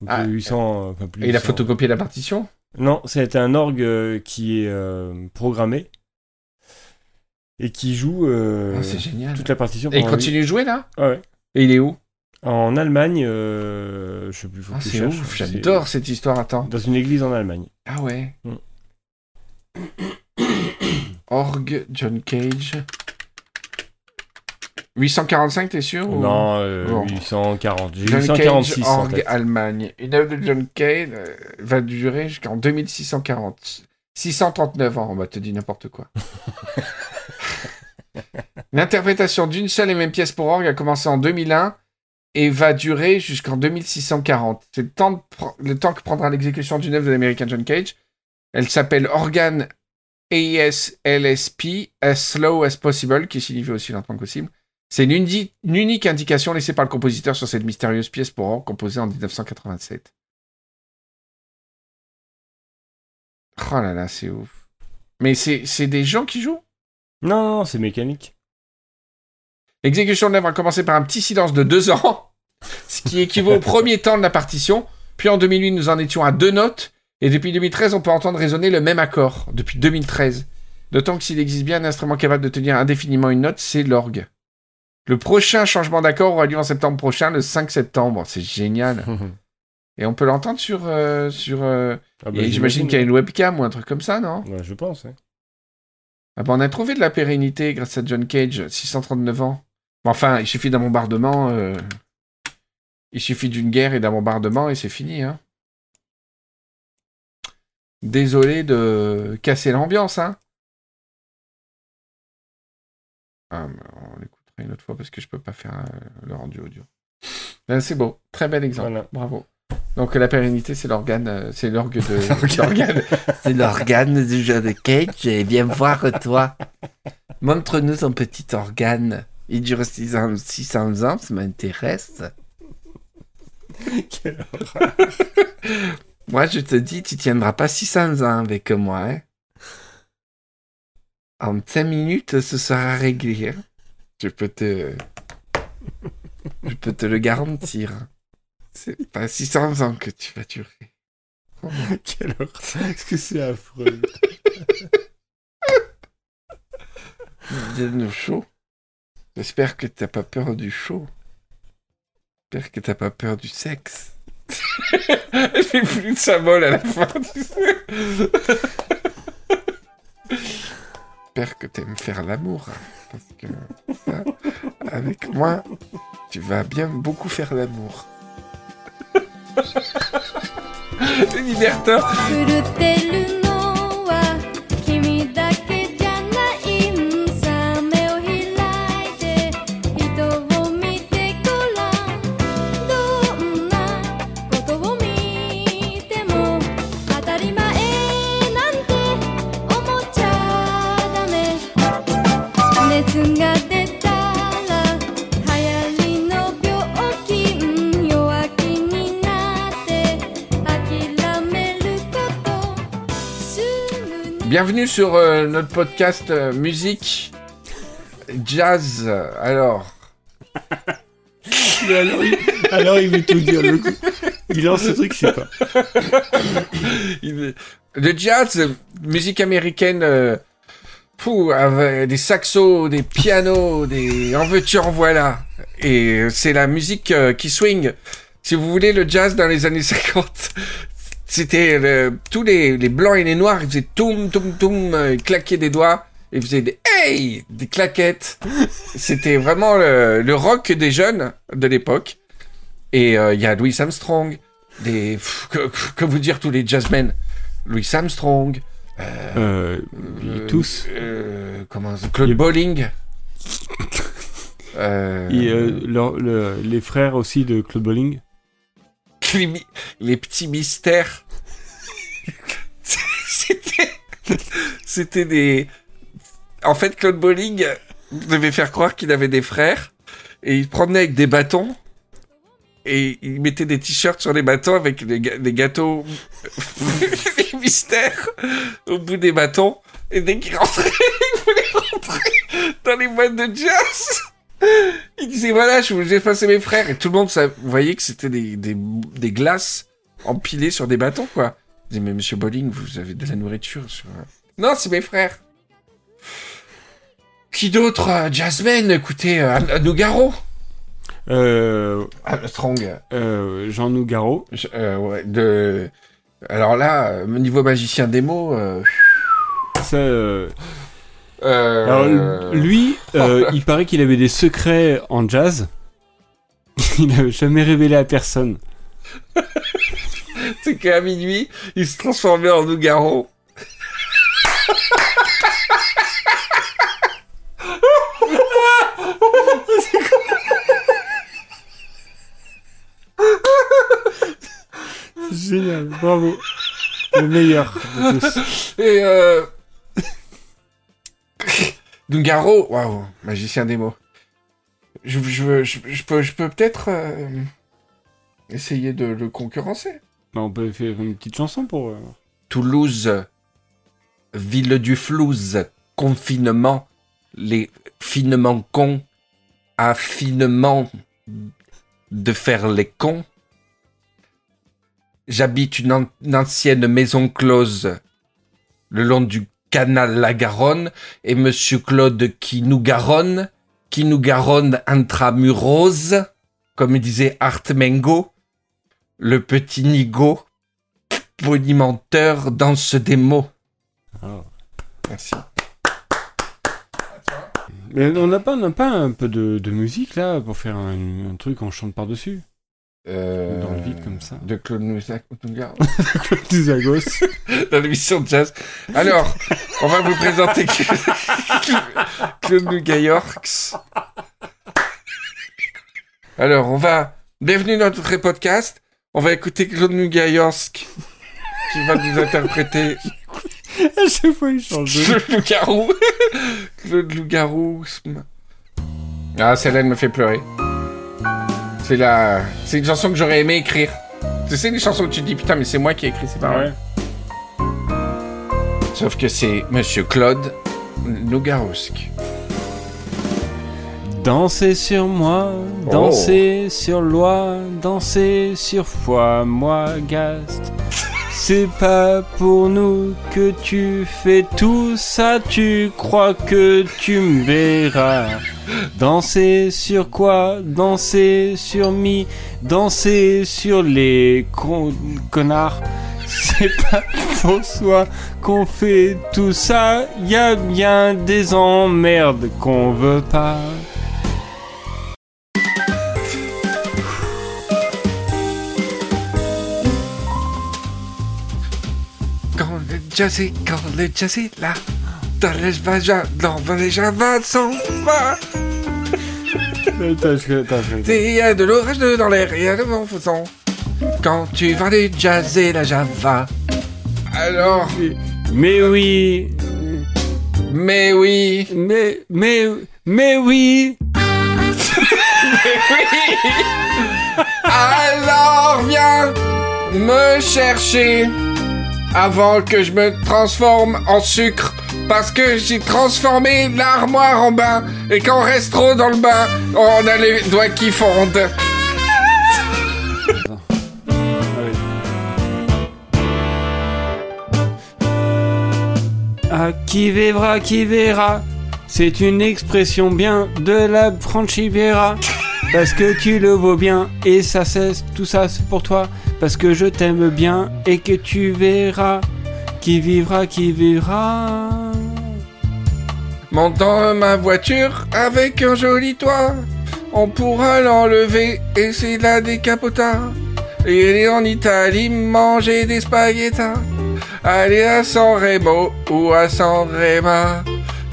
[SPEAKER 1] Donc,
[SPEAKER 2] Ah,
[SPEAKER 1] euh, 800. enfin, plus
[SPEAKER 2] et il a
[SPEAKER 1] 800.
[SPEAKER 2] photocopié la partition?
[SPEAKER 1] Non, c'est un orgue euh, qui est euh, programmé et qui joue euh,
[SPEAKER 2] Ah, C'est génial.
[SPEAKER 1] toute la partition.
[SPEAKER 2] Et il continue de jouer là?
[SPEAKER 1] Huit- Ouais.
[SPEAKER 2] Et il est où?
[SPEAKER 1] En Allemagne, euh, je sais plus. Faut
[SPEAKER 2] ah,
[SPEAKER 1] que
[SPEAKER 2] C'est ouf, j'adore cette histoire. Attends.
[SPEAKER 1] Dans une église en Allemagne.
[SPEAKER 2] Ah ouais.
[SPEAKER 1] Mm.
[SPEAKER 2] Orgue, John Cage. 845, t'es sûr
[SPEAKER 1] Non, euh,
[SPEAKER 2] Bon.
[SPEAKER 1] 840. J'ai
[SPEAKER 2] John
[SPEAKER 1] 846
[SPEAKER 2] Cage, Orgue. Allemagne. Une œuvre de John Cage euh, va durer jusqu'en 2640. 639 ans, on va te dire n'importe quoi. [laughs] [laughs] L'interprétation d'une seule et même pièce pour orgue a commencé en 2001 et va durer jusqu'en 2640. C'est le temps, que prendra l'exécution d'une œuvre de l'américain John Cage. Elle s'appelle Organ ASLSP, as slow as possible, qui signifie aussi lentement que possible. C'est une, une unique indication laissée par le compositeur sur cette mystérieuse pièce pour orgue composée en 1987. Oh là là, c'est ouf. Mais c'est des gens qui jouent?
[SPEAKER 1] Non, c'est mécanique.
[SPEAKER 2] L'exécution de l'œuvre a commencé par un petit silence de deux ans, [laughs] ce qui équivaut au premier temps de la partition. Puis en 2008, nous en étions à deux notes. Et depuis 2013, on peut entendre résonner le même accord. Depuis 2013. D'autant que s'il existe bien un instrument capable de tenir indéfiniment une note, c'est l'orgue. Le prochain changement d'accord aura lieu en septembre prochain, le 5 septembre. C'est génial. [laughs] Et on peut l'entendre sur... euh, sur euh,
[SPEAKER 1] Ah bah,
[SPEAKER 2] J'imagine qu'il y a une webcam ou un truc comme ça, non?
[SPEAKER 1] Ouais, je pense. hein.
[SPEAKER 2] Ah bah, on a trouvé de la pérennité grâce à John Cage, 639 ans. Bon, Enfin, il suffit d'un bombardement. euh, Il suffit d'une guerre et d'un bombardement et c'est fini. Hein. Désolé de casser l'ambiance. Hein. Ah, mais on l'écoutera une autre fois parce que je peux pas faire euh, le rendu audio. Ben, c'est beau. Très bel exemple.
[SPEAKER 1] Voilà.
[SPEAKER 2] Bravo. Donc la pérennité, c'est l'organe, euh, c'est l'orgue de [laughs] l'organe. [laughs] C'est l'organe du jeu de Cage. Et viens voir toi. Montre-nous ton petit organe. Il dure 600, 600 ans, ça m'intéresse.
[SPEAKER 1] Quelle [laughs]
[SPEAKER 2] Moi, je te dis, tu tiendras pas 600 ans avec moi. Hein. En 5 minutes, ce sera réglé. hein. Je peux te... Je peux te le garantir. C'est pas 600 ans que tu vas durer. [laughs]
[SPEAKER 1] Quelle horreur. Est-ce que c'est affreux [laughs]
[SPEAKER 2] Donne chaud? J'espère que t'as pas peur du chaud. J'espère que t'as pas peur du sexe. [laughs] Elle fait plus de symbole à la fin. tu sais. J'espère que t'aimes faire l'amour. hein, Parce que ça, avec moi, tu vas bien beaucoup faire l'amour. Le Bienvenue sur euh, notre podcast euh, musique jazz. Alors,
[SPEAKER 1] Mais [laughs] alors, il... alors, il veut tout dire. Le coup. Il lance ce truc, c'est pas. [laughs]
[SPEAKER 2] il- le jazz, musique américaine, euh, fou, avec des saxos, des pianos, des en veux-tu en voilà. Et c'est la musique euh, qui swing. Si vous voulez, le jazz dans les années 50, c'était le- tous les, les blancs et les noirs, ils faisaient toum toum toum, euh, ils claquaient des doigts, ils faisaient des hey, des claquettes. [laughs] C'était vraiment le, le rock des jeunes de l'époque. Et euh, il y a Louis Armstrong, des pff, que, que vous dire tous les jazzmen, Louis Armstrong,
[SPEAKER 1] Euh,
[SPEAKER 2] euh,
[SPEAKER 1] tous.
[SPEAKER 2] euh, comment Claude
[SPEAKER 1] Il-. [laughs]
[SPEAKER 2] Euh,
[SPEAKER 1] Et euh, le- les frères aussi de Claude
[SPEAKER 2] Les, petits mystères. C'était. C'était des. En fait, Claude Bolling devait faire croire qu'il avait des frères. Et il promenait avec des bâtons. Et il mettait des t-shirts sur les bâtons avec des gâteaux. [laughs] les mystères au bout des bâtons. Et dès qu'il rentrait, [laughs] il voulait rentrer dans les boîtes de jazz. Il disait voilà, je vous ai passé mes frères. Et tout le monde ça, vous voyez que c'était des, des, des glaces empilées sur des bâtons, quoi. Il disait mais monsieur Bolling, vous avez de la nourriture sur. Non, c'est mes frères. Qui d'autre euh, Jasmine, écoutez, euh, Nougaro.
[SPEAKER 1] Euh,
[SPEAKER 2] Strong.
[SPEAKER 1] euh, Jean Nougaro.
[SPEAKER 2] Je- euh, ouais, de... Alors là, euh, niveau magicien des mots, euh,
[SPEAKER 1] Ça, euh,
[SPEAKER 2] Euh,
[SPEAKER 1] Alors, lui, euh, [laughs] il paraît qu'il avait des secrets en jazz. [laughs] Il n'avait jamais révélé à personne.
[SPEAKER 2] c'est qu'à minuit, il se transformait en Nougaro. [laughs]
[SPEAKER 1] Génial, bravo. Le meilleur de tous.
[SPEAKER 2] Et euh... [laughs] Nougaro, waouh, magicien des mots. Je, je, je, je peux, peut-être euh, essayer de le concurrencer.
[SPEAKER 1] Bah, on peut faire une petite chanson pour. euh,
[SPEAKER 2] Toulouse, ville du flouze, confinement, les finement cons, affinement de faire les cons. J'habite une, an- une ancienne maison close le long du canal La Garonne et Monsieur Claude qui nous garonne, qui nous garonne intramurose, comme disait Art Mengo, le petit nigo bonimenteur danse des mots.
[SPEAKER 1] Ah.
[SPEAKER 2] Merci.
[SPEAKER 1] Mais on n'a pas, on pas un peu de, de musique là pour faire un, un truc, on chante par-dessus
[SPEAKER 2] Euh,
[SPEAKER 1] Dans le vide, comme ça.
[SPEAKER 2] De Claude Nouzak- Nougaro.
[SPEAKER 1] Des Zagos.
[SPEAKER 2] dans l'émission de jazz. Alors, on va vous présenter Claude Nougayorks. Alors, on va... Bienvenue dans notre podcast. On va écouter Claude Nougayorsk qui va nous interpréter
[SPEAKER 1] à chaque fois, il change de.
[SPEAKER 2] Claude Loup-garou. [laughs] Claude Loup-garou. Ah, celle-là, elle me fait pleurer. C'est la... C'est une chanson que j'aurais aimé écrire. Tu sais, les chansons que tu te dis, putain, mais c'est moi qui ai écrit ces paroles.
[SPEAKER 1] Ouais.
[SPEAKER 2] Sauf que c'est Monsieur Claude Nougarousk.
[SPEAKER 1] Dansez sur moi, dansez sur loi, dansez sur foi, moi Gast. C'est pas pour nous que tu fais tout ça, tu crois que tu me verras. Danser sur quoi? Danser sur mi, danser sur les con- connards. C'est pas pour soi qu'on fait tout ça, y a bien des emmerdes qu'on veut pas.
[SPEAKER 2] Est, quand le jazz est là, dans les vagins, dans les javas
[SPEAKER 1] attends, je-
[SPEAKER 2] Il y a de l'orage dans l'air, il y a de vent faisant. Quand tu vas du jazz et la java. Alors,
[SPEAKER 1] Mais oui,
[SPEAKER 2] mais oui,
[SPEAKER 1] mais, mais, mais oui.
[SPEAKER 2] alors viens me chercher avant que je me transforme en sucre. Parce que j'ai transformé l'armoire en bain et quand on reste trop dans le bain, on a les doigts qui fondent.
[SPEAKER 1] Ah, qui verra, qui verra? C'est une expression bien de la Franchivera. Parce que tu le vaux bien et ça c'est tout ça c'est pour toi. Parce que je t'aime bien et que tu verras. Qui vivra, qui vivra.
[SPEAKER 2] Monte dans ma voiture avec un joli toit. On pourra l'enlever et c'est la décapota. Et aller en Italie manger des spaghettas. Aller à San Remo ou à San Rema.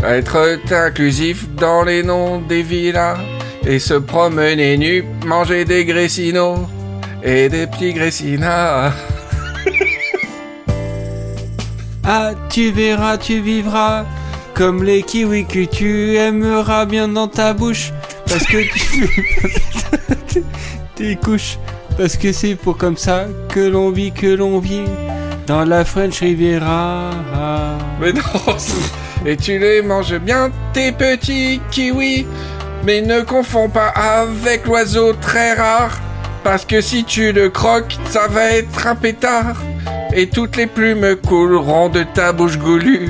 [SPEAKER 2] Être inclusif dans les noms des villas. Et se promener nu, manger des gressinos. Et des petits gressinas. [laughs]
[SPEAKER 1] Ah, tu verras, tu vivras. Comme les kiwis que tu aimeras bien dans ta bouche. Parce que tu [laughs] tes couches. Parce que c'est pour comme ça que l'on vit, que l'on vit. Dans la French Riviera.
[SPEAKER 2] Mais non, et tu les manges bien, tes petits kiwis. Mais ne confonds pas avec l'oiseau très rare. Parce que si tu le croques, ça va être un pétard. Et toutes les plumes couleront de ta bouche goulue.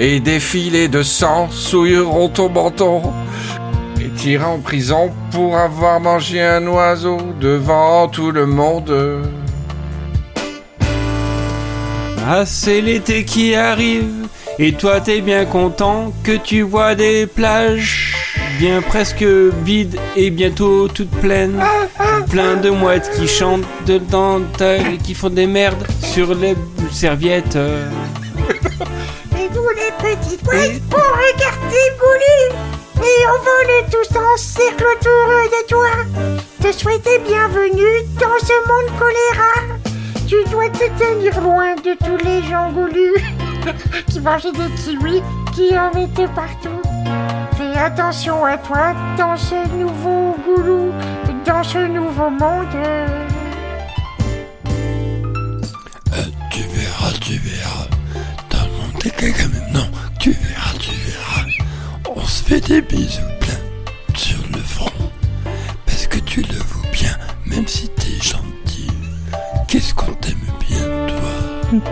[SPEAKER 2] Et des filets de sang souilleront ton menton. Et t'iras en prison pour avoir mangé un oiseau devant tout le monde.
[SPEAKER 1] Ah, c'est l'été qui arrive. Et toi, t'es bien content que tu vois des plages bien presque vides et bientôt toutes pleines. Plein de mouettes qui chantent de dentelles et qui font des merdes sur les serviettes. [laughs]
[SPEAKER 4] Et nous les petites mouettes, on regarde Gouli Et on vole tous en cercle autour de toi. Te souhaiter bienvenue dans ce monde choléra. Tu dois te tenir loin de tous les gens goulus. [laughs] Qui mangent des kiwis, qui en mettent partout Fais attention à toi dans ce nouveau goulou Dans ce nouveau monde
[SPEAKER 5] Tu verras, tu verras. Dans le monde des caca même non. Tu verras, tu verras. On se fait des bisous plein sur le front. Parce que tu le vaux bien, même si t'es gentil. Qu'est-ce qu'on t'aime bien, toi?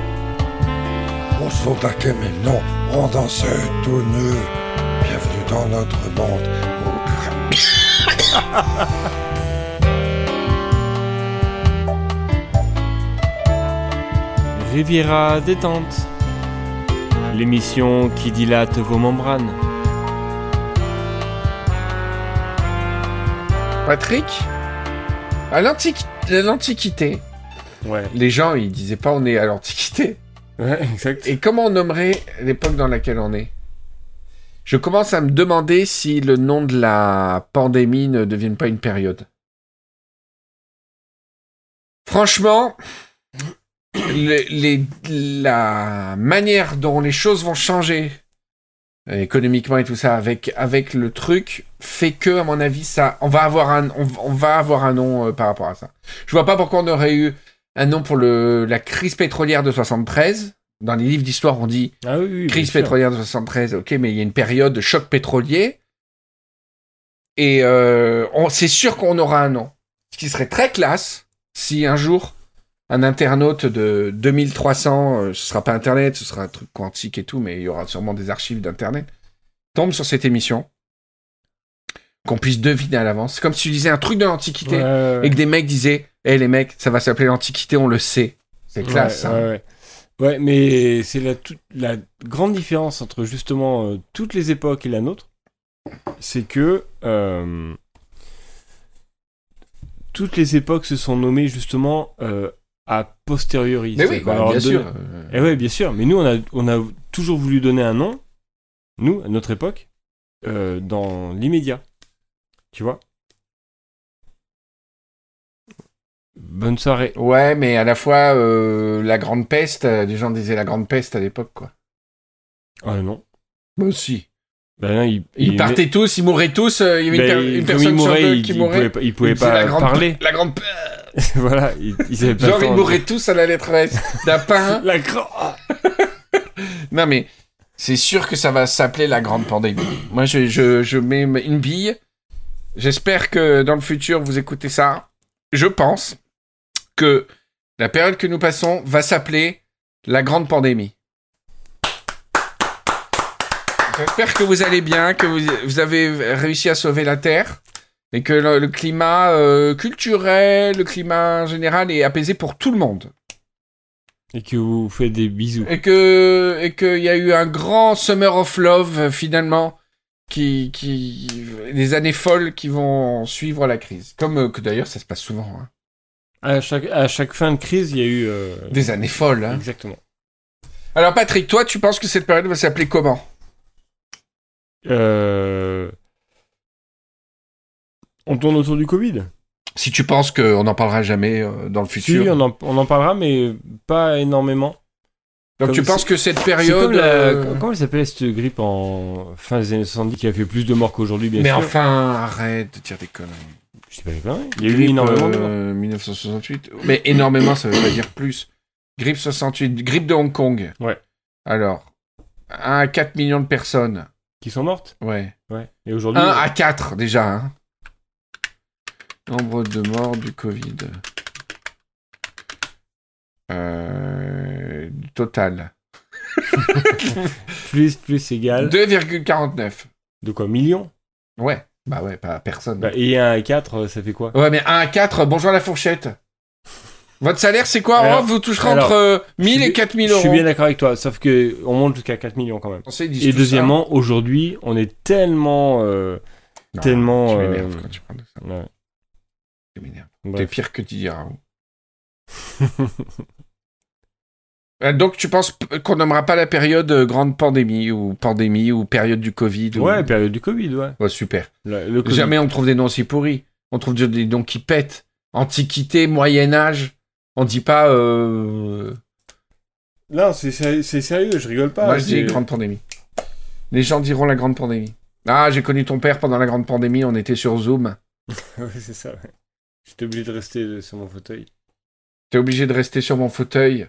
[SPEAKER 6] On se fout taquet, mais non, on danse tout nu. Dans notre monde. [laughs]
[SPEAKER 1] Riviera détente. L'émission qui dilate vos membranes.
[SPEAKER 2] Patrick, à l'Antiquité,
[SPEAKER 1] Ouais,
[SPEAKER 2] les gens ils disaient pas on est à l'Antiquité.
[SPEAKER 1] ouais, exact.
[SPEAKER 2] Et comment on nommerait l'époque dans laquelle on est? Je commence à me demander si le nom de la pandémie ne devienne pas une période. Franchement, la manière dont les choses vont changer économiquement et tout ça avec avec le truc fait que à mon avis ça on va avoir un on va avoir un nom euh, par rapport à ça. Je vois pas pourquoi on aurait eu un nom pour le la crise pétrolière de 73. Dans les livres d'histoire, on dit
[SPEAKER 1] Ah oui, oui.
[SPEAKER 2] crise pétrolière de 73, ok, mais il y a une période de choc pétrolier. Et euh, on- c'est sûr qu'on aura un nom. Ce qui serait très classe si un jour un internaute de 2300, euh, ce sera pas Internet, ce sera un truc quantique et tout, mais il y aura sûrement des archives d'Internet, tombe sur cette émission, qu'on puisse deviner à l'avance. C'est comme si tu disais un truc de l'Antiquité
[SPEAKER 1] Ouais, ouais, ouais.
[SPEAKER 2] et que des mecs disaient, hé les mecs, ça va s'appeler l'Antiquité, on le sait. C'est classe. Hein.
[SPEAKER 1] Ouais, mais c'est la, toute- la grande différence entre justement euh, toutes les époques et la nôtre, c'est que euh, toutes les époques se sont nommées justement euh, a posteriori.
[SPEAKER 2] Mais oui, bah, bien sûr.
[SPEAKER 1] Eh ouais, bien sûr. Mais nous, on a, on a toujours voulu donner un nom, nous, à notre époque, euh, dans l'immédiat. Tu vois? Bonne soirée.
[SPEAKER 2] Ouais, mais à la fois, euh, la grande peste, euh, les gens disaient la grande peste à l'époque, quoi.
[SPEAKER 1] Ah non.
[SPEAKER 2] Moi aussi.
[SPEAKER 1] Ben non, il,
[SPEAKER 2] Ils
[SPEAKER 1] il-
[SPEAKER 2] partaient tous, ils mouraient tous, euh, il y avait une,
[SPEAKER 1] ben,
[SPEAKER 2] une personne
[SPEAKER 1] il mourait,
[SPEAKER 2] sur deux
[SPEAKER 1] il,
[SPEAKER 2] qui mourait. Ils disaient
[SPEAKER 1] pas
[SPEAKER 2] la grande,
[SPEAKER 1] parler.
[SPEAKER 2] La grande pe- [laughs]
[SPEAKER 1] voilà, ils, ils pas
[SPEAKER 2] Genre, ils mouraient
[SPEAKER 1] de-
[SPEAKER 2] tous à la lettre S. D'un pain. [laughs]
[SPEAKER 1] La grande. [laughs]
[SPEAKER 2] Non, mais c'est sûr que ça va s'appeler la grande pandémie. Moi, je, je, je mets une bille. J'espère que dans le futur, vous écoutez ça. Je pense que la période que nous passons va s'appeler la grande pandémie. J'espère que vous allez bien, que vous, vous avez réussi à sauver la Terre et que le, le climat euh, culturel, le climat général est apaisé pour tout le monde.
[SPEAKER 1] Et que vous faites des bisous.
[SPEAKER 2] Et que et qu'il y a eu un grand summer of love finalement qui qui des années folles qui vont suivre la crise. Comme euh, que d'ailleurs ça se passe souvent. hein.
[SPEAKER 1] À chaque, à chaque fin de crise, il y a eu. euh,
[SPEAKER 2] Des années folles. hein.
[SPEAKER 1] Exactement.
[SPEAKER 2] Alors Patrick, toi tu penses que cette période va s'appeler comment?
[SPEAKER 1] Euh, On tourne autour du Covid?
[SPEAKER 2] Si tu penses qu'on n'en parlera jamais euh, dans le
[SPEAKER 1] Si,
[SPEAKER 2] futur.
[SPEAKER 1] on en, on en parlera, mais pas énormément.
[SPEAKER 2] Donc
[SPEAKER 1] comme
[SPEAKER 2] tu penses que cette période.
[SPEAKER 1] comme la-
[SPEAKER 2] euh,
[SPEAKER 1] Comment elle s'appelait cette grippe en fin des années 70 qui a fait plus de morts qu'aujourd'hui, bien
[SPEAKER 2] Mais
[SPEAKER 1] sûr?
[SPEAKER 2] enfin, arrête de dire des conneries.
[SPEAKER 1] Je sais pas. Il y a eu
[SPEAKER 2] Grippe,
[SPEAKER 1] énormément de morts.
[SPEAKER 2] euh, 1968. Mais énormément, ça veut pas dire plus. Grippe 68, grippe de Hong Kong.
[SPEAKER 1] Ouais.
[SPEAKER 2] Alors, 1 à 4 millions de personnes.
[SPEAKER 1] Qui sont mortes.
[SPEAKER 2] Ouais.
[SPEAKER 1] Ouais. Et aujourd'hui.
[SPEAKER 2] 1 à 4 déjà. Hein. Nombre de morts du Covid. Euh, total. [laughs]
[SPEAKER 1] Plus, plus égal.
[SPEAKER 2] 2,49.
[SPEAKER 1] De quoi Millions?
[SPEAKER 2] Ouais. Bah ouais, pas personne.
[SPEAKER 1] bah, Et 1 à 4, ça fait quoi?
[SPEAKER 2] Ouais, mais 1 à 4, bonjour la fourchette. Votre salaire, c'est quoi
[SPEAKER 1] Alors-
[SPEAKER 2] Oh, Vous toucherez
[SPEAKER 1] alors,
[SPEAKER 2] entre euh, 1000
[SPEAKER 1] je
[SPEAKER 2] et
[SPEAKER 1] suis-
[SPEAKER 2] 4000
[SPEAKER 1] Je
[SPEAKER 2] euros.
[SPEAKER 1] suis bien d'accord avec toi, sauf que on monte jusqu'à 4 millions quand même. Et deuxièmement, aujourd'hui, on est tellement. euh.
[SPEAKER 2] Non,
[SPEAKER 1] tellement,
[SPEAKER 2] Tu
[SPEAKER 1] euh,
[SPEAKER 2] m'énerves quand tu parles de ça.
[SPEAKER 1] ouais,
[SPEAKER 2] Tu m'énerves. T'es pire que Didier Raoult. [laughs] Euh, Donc, tu penses qu'on nommera pas la période euh, grande pandémie ou pandémie ou période du Covid ou-
[SPEAKER 1] Ouais, période du Covid, ouais.
[SPEAKER 2] Ouais, super.
[SPEAKER 1] Le, le Covid.
[SPEAKER 2] Jamais on trouve des noms aussi pourris. On trouve des noms qui pètent. Antiquité, Moyen-Âge. On dit pas. Euh...
[SPEAKER 1] Non, c'est sé- c'est sérieux, je rigole pas.
[SPEAKER 2] Moi, je dis grande pandémie. Les gens diront la grande pandémie. Ah, j'ai connu ton père pendant la grande pandémie. On était sur Zoom. [laughs]
[SPEAKER 1] Ouais, c'est ça, ouais. J'étais obligé de rester euh, sur mon fauteuil.
[SPEAKER 2] T'es obligé de rester sur mon fauteuil.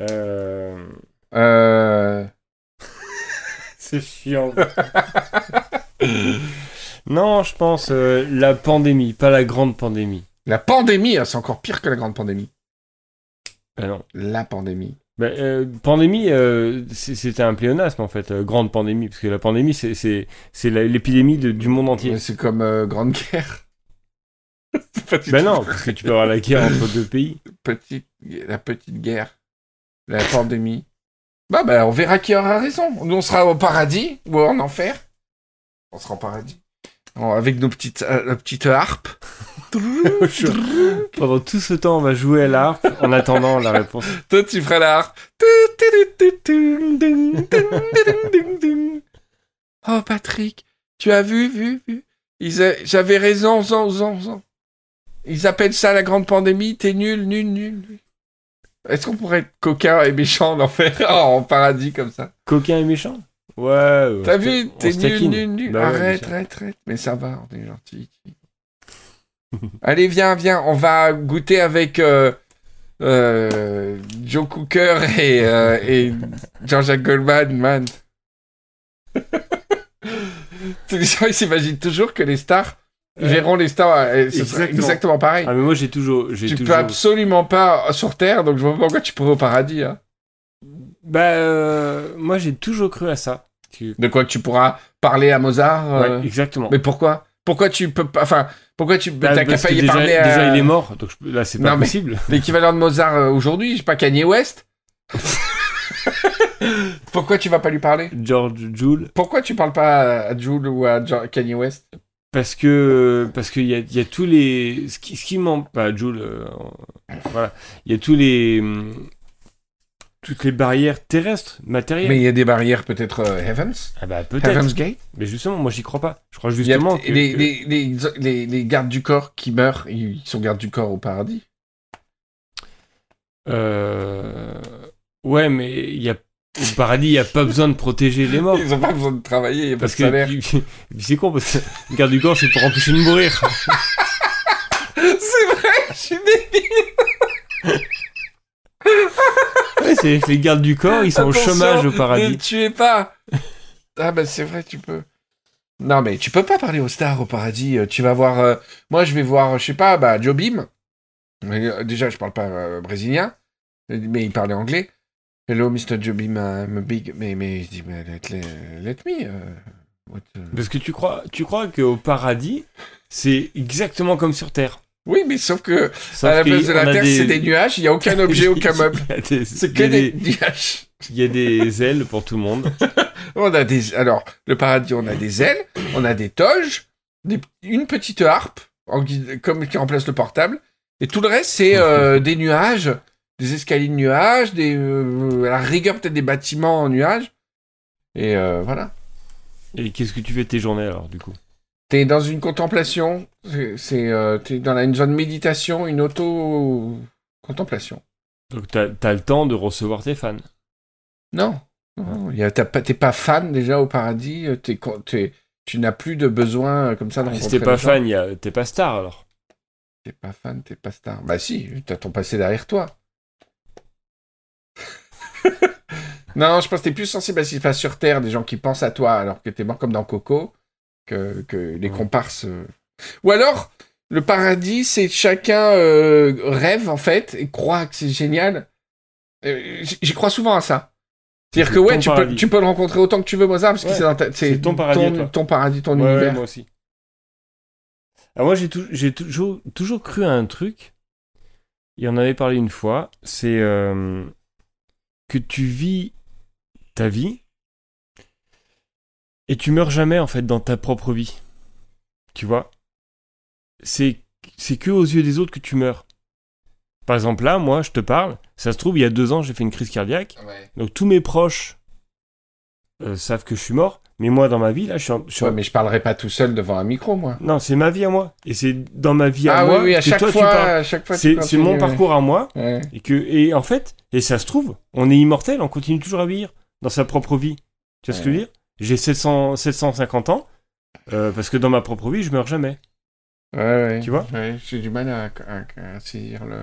[SPEAKER 1] Euh...
[SPEAKER 2] Euh... [laughs]
[SPEAKER 1] C'est chiant. non, je pense euh, la pandémie, pas la grande pandémie.
[SPEAKER 2] La pandémie, ah, c'est encore pire que la grande pandémie.
[SPEAKER 1] Ah non.
[SPEAKER 2] La pandémie.
[SPEAKER 1] Euh, pandémie, euh, c'est- c'était un pléonasme en fait, euh, grande pandémie, parce que la pandémie, c'est- l'épidémie du monde entier.
[SPEAKER 2] C'est comme grande guerre. C'est pas du
[SPEAKER 1] Ben non, parce que tu peux avoir la guerre entre deux pays.
[SPEAKER 2] petite, la petite guerre. La pandémie. Bah, bah, on verra qui aura raison. Nous, on sera au paradis ou en enfer. On sera au paradis. En- Avec nos petites, euh, nos petites harpes. [laughs]
[SPEAKER 1] Pendant tout ce temps, on va jouer à l'harpe en attendant la réponse. [laughs]
[SPEAKER 2] Toi, tu feras la harpe. Oh, Patrick, tu as vu, vu, vu? A- J'avais raison, zan, zan, zan. Ils appellent ça la grande pandémie. T'es nul, nul, nul. nul. Est-ce qu'on pourrait être coquin et méchant en enfer [laughs] en paradis comme ça?
[SPEAKER 1] Coquin et méchant? Ouais.
[SPEAKER 2] T'as vu T'es nul, nul, nul.
[SPEAKER 1] Bah
[SPEAKER 2] arrête, arrête, arrête. Mais ça va, on est gentil. [laughs] Allez, viens, viens. On va goûter avec euh, euh, Joe Cooker et, euh, et Jean-Jacques Goldman, man. [laughs] les gens, ils s'imaginent toujours que les stars, ils verront les stars. euh, ce sera
[SPEAKER 1] Exactement.
[SPEAKER 2] exactement pareil.
[SPEAKER 1] Ah mais moi j'ai toujours, j'ai
[SPEAKER 2] tu
[SPEAKER 1] toujours.
[SPEAKER 2] peux absolument pas sur Terre, donc je vois pas pourquoi tu pourrais au paradis. Hein.
[SPEAKER 1] Bah euh, moi j'ai toujours cru à ça. Que-
[SPEAKER 2] De quoi que tu pourras parler à Mozart. euh,
[SPEAKER 1] Ouais, exactement.
[SPEAKER 2] Mais pourquoi? Pourquoi tu peux pas. Enfin, pourquoi tu.
[SPEAKER 1] Bah,
[SPEAKER 2] T'as qu'à parler à.
[SPEAKER 1] déjà il est mort, donc je- là c'est pas
[SPEAKER 2] Non,
[SPEAKER 1] possible. [laughs]
[SPEAKER 2] L'équivalent de Mozart euh, aujourd'hui, je sais pas, Kanye West? [laughs] Pourquoi tu vas pas lui parler?
[SPEAKER 1] George Joule.
[SPEAKER 2] Pourquoi tu parles pas à Jules ou à Kanye West?
[SPEAKER 1] Parce que parce qu'il y a, y a tous les ce qui, ce qui manque pas Joule euh, voilà. Il y a tous les hum, toutes les barrières terrestres matérielles.
[SPEAKER 2] Mais il y a des barrières peut-être euh, Heavens?
[SPEAKER 1] Ah bah peut-être.
[SPEAKER 2] Heaven's Gate?
[SPEAKER 1] Mais justement moi j'y crois pas. Je crois justement que,
[SPEAKER 2] les,
[SPEAKER 1] que-
[SPEAKER 2] les, les, les, les gardes du corps qui meurent, ils sont gardes du corps au paradis.
[SPEAKER 1] euh, ouais mais il y a au paradis il y a pas besoin de protéger les morts
[SPEAKER 2] Ils ont pas besoin de travailler, il a pas
[SPEAKER 1] parce
[SPEAKER 2] de salaire.
[SPEAKER 1] que puis c'est con parce que le garde du corps c'est pour empêcher de mourir [laughs]
[SPEAKER 2] C'est vrai, je suis débile
[SPEAKER 1] ouais, c'est les gardes du corps ils sont au chômage au
[SPEAKER 2] Ne
[SPEAKER 1] paradis
[SPEAKER 2] le tuez pas Ah bah c'est vrai, tu peux. Non mais tu peux pas parler aux stars au paradis. euh, Tu vas voir... euh, Moi je vais voir, je sais pas, bah Jobim. Mais, euh, Déjà je parle pas euh, brésilien, mais il parlait anglais. Hello Mr. Jobim, I'm a big... Mais, mais je dis, mais let, me... what, euh.
[SPEAKER 1] parce que tu crois tu crois qu'au paradis c'est exactement comme sur terre
[SPEAKER 2] Oui mais sauf que
[SPEAKER 1] Sauf
[SPEAKER 2] à la place de la Terre c'est des nuages, il y a aucun [laughs] objet, aucun meuble.
[SPEAKER 1] Des-
[SPEAKER 2] C'est que des
[SPEAKER 1] des-
[SPEAKER 2] nuages.
[SPEAKER 1] Il y a des ailes pour tout le monde. [laughs]
[SPEAKER 2] On a des, alors, le paradis, on a des ailes, on a des toges, une petite harpe, en comme qui remplace le portable, et tout le reste, c'est euh, des nuages, des escaliers de nuages, des, euh, à la rigueur, peut-être des bâtiments en nuages. Et euh, voilà.
[SPEAKER 1] Et qu'est-ce que tu fais de tes journées alors, du coup?
[SPEAKER 2] T'es dans une contemplation, c'est, euh, t'es dans la- une zone méditation, une auto-contemplation.
[SPEAKER 1] Donc t'as as le temps de recevoir tes fans?
[SPEAKER 2] Non. non, il y a- t'as pas- t'es pas fan déjà au paradis, t'es, t'es- tu n'as plus de besoin comme ça de
[SPEAKER 1] Si
[SPEAKER 2] rencontrer
[SPEAKER 1] t'es pas fan, il y a- t'es pas star alors?
[SPEAKER 2] T'es pas fan, t'es pas star. Bah si, t'as ton passé derrière toi. Non, je pense que t'es plus sensible à ce qui se passe sur Terre, des gens qui pensent à toi alors que t'es mort comme dans Coco, que, que les comparses. euh. Ou alors, le paradis, c'est chacun euh, rêve en fait et croit que c'est génial. Euh, j- J'y crois souvent à ça. C'est-à-dire
[SPEAKER 1] C'est
[SPEAKER 2] que ouais, tu peux,
[SPEAKER 1] paradis.
[SPEAKER 2] tu peux le rencontrer autant que tu veux, Mozart, parce que
[SPEAKER 1] Ouais.
[SPEAKER 2] c'est dans ta- c'est
[SPEAKER 1] C'est ton paradis à
[SPEAKER 2] ton,
[SPEAKER 1] toi.
[SPEAKER 2] ton paradis, ton
[SPEAKER 1] Ouais, ouais,
[SPEAKER 2] univers.
[SPEAKER 1] moi aussi. Alors moi j'ai tou- j'ai toujours, toujours cru à un truc. il en avait parlé une fois, c'est euh, que tu vis ta vie et tu meurs jamais en fait dans ta propre vie. Tu vois? C'est c'est que aux yeux des autres que tu meurs. Par exemple là, moi, je te parle, ça se trouve il y a deux ans j'ai fait une crise cardiaque,
[SPEAKER 2] Ouais.
[SPEAKER 1] donc tous mes proches euh, savent que je suis mort, mais moi dans ma vie là, je suis, en- je suis en-
[SPEAKER 2] Ouais, mais je parlerai pas tout seul devant un micro, moi.
[SPEAKER 1] non, c'est ma vie à moi et c'est dans ma vie à
[SPEAKER 2] Ah
[SPEAKER 1] moi
[SPEAKER 2] oui, oui, à
[SPEAKER 1] que
[SPEAKER 2] chaque
[SPEAKER 1] toi tu
[SPEAKER 2] fois,
[SPEAKER 1] parles.
[SPEAKER 2] à chaque fois. tu
[SPEAKER 1] C'est mon
[SPEAKER 2] ouais.
[SPEAKER 1] parcours à moi
[SPEAKER 2] Ouais.
[SPEAKER 1] et que et en fait et ça se trouve on est immortel on continue toujours à vivre dans sa propre vie tu vois ce que je veux dire? J'ai 700 750 ans euh, parce que dans ma propre vie je meurs jamais
[SPEAKER 2] Ouais, ouais.
[SPEAKER 1] Tu vois?
[SPEAKER 2] Ouais, j'ai du mal à, à- à saisir le.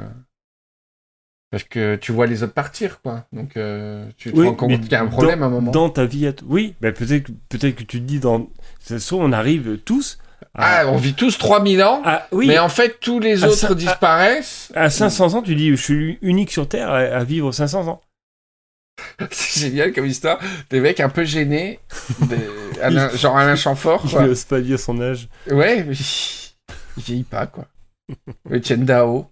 [SPEAKER 2] Parce que tu vois les autres partir, quoi. Donc, euh, tu te
[SPEAKER 1] Oui,
[SPEAKER 2] rends compte
[SPEAKER 1] mais
[SPEAKER 2] qu'il y a un problème à un moment.
[SPEAKER 1] dans ta vie à oui bah, peut-être que- peut-être que tu te dis dans ça on arrive tous à,
[SPEAKER 2] Ah, on vit tous 3000 ans,
[SPEAKER 1] à- oui
[SPEAKER 2] mais en fait, tous les autres
[SPEAKER 1] à-
[SPEAKER 2] disparaissent.
[SPEAKER 1] à 500 ans tu dis je suis unique sur terre à vivre 500 ans [laughs]
[SPEAKER 2] C'est génial comme histoire. Des mecs un peu gênés. [laughs] Alain- genre Alain Chamfort,
[SPEAKER 1] il
[SPEAKER 2] quoi.
[SPEAKER 1] n'ose pas dire son âge
[SPEAKER 2] Ouais, mais il vieillit pas, quoi. [laughs] Etienne Dao.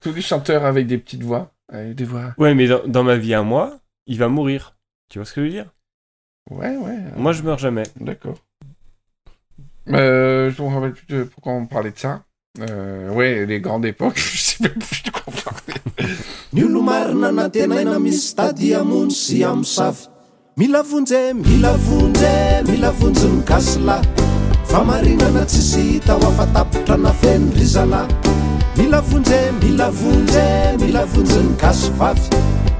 [SPEAKER 2] Tous les chanteurs avec des petites voix. Avec des voix.
[SPEAKER 1] ouais mais dans, dans ma vie à moi il va mourir tu vois ce que je veux dire?
[SPEAKER 2] Ouais, ouais.
[SPEAKER 1] moi je meurs jamais
[SPEAKER 2] D'accord. Euh, je me rappelle plus de pourquoi on parlait de ça. Euh, ouais, les grandes époques, je sais même plus de quoi on parlait.
[SPEAKER 7] Ny olo marina na tenaina misy tady amony sy amosavy mila vonjy mila vonjy mila vonjy ny gasy lahy fa marinana tsisy hita ho afatapotra na feno ry zalahy mila vonjy mila vonjy mila vonjy ny gasy vavy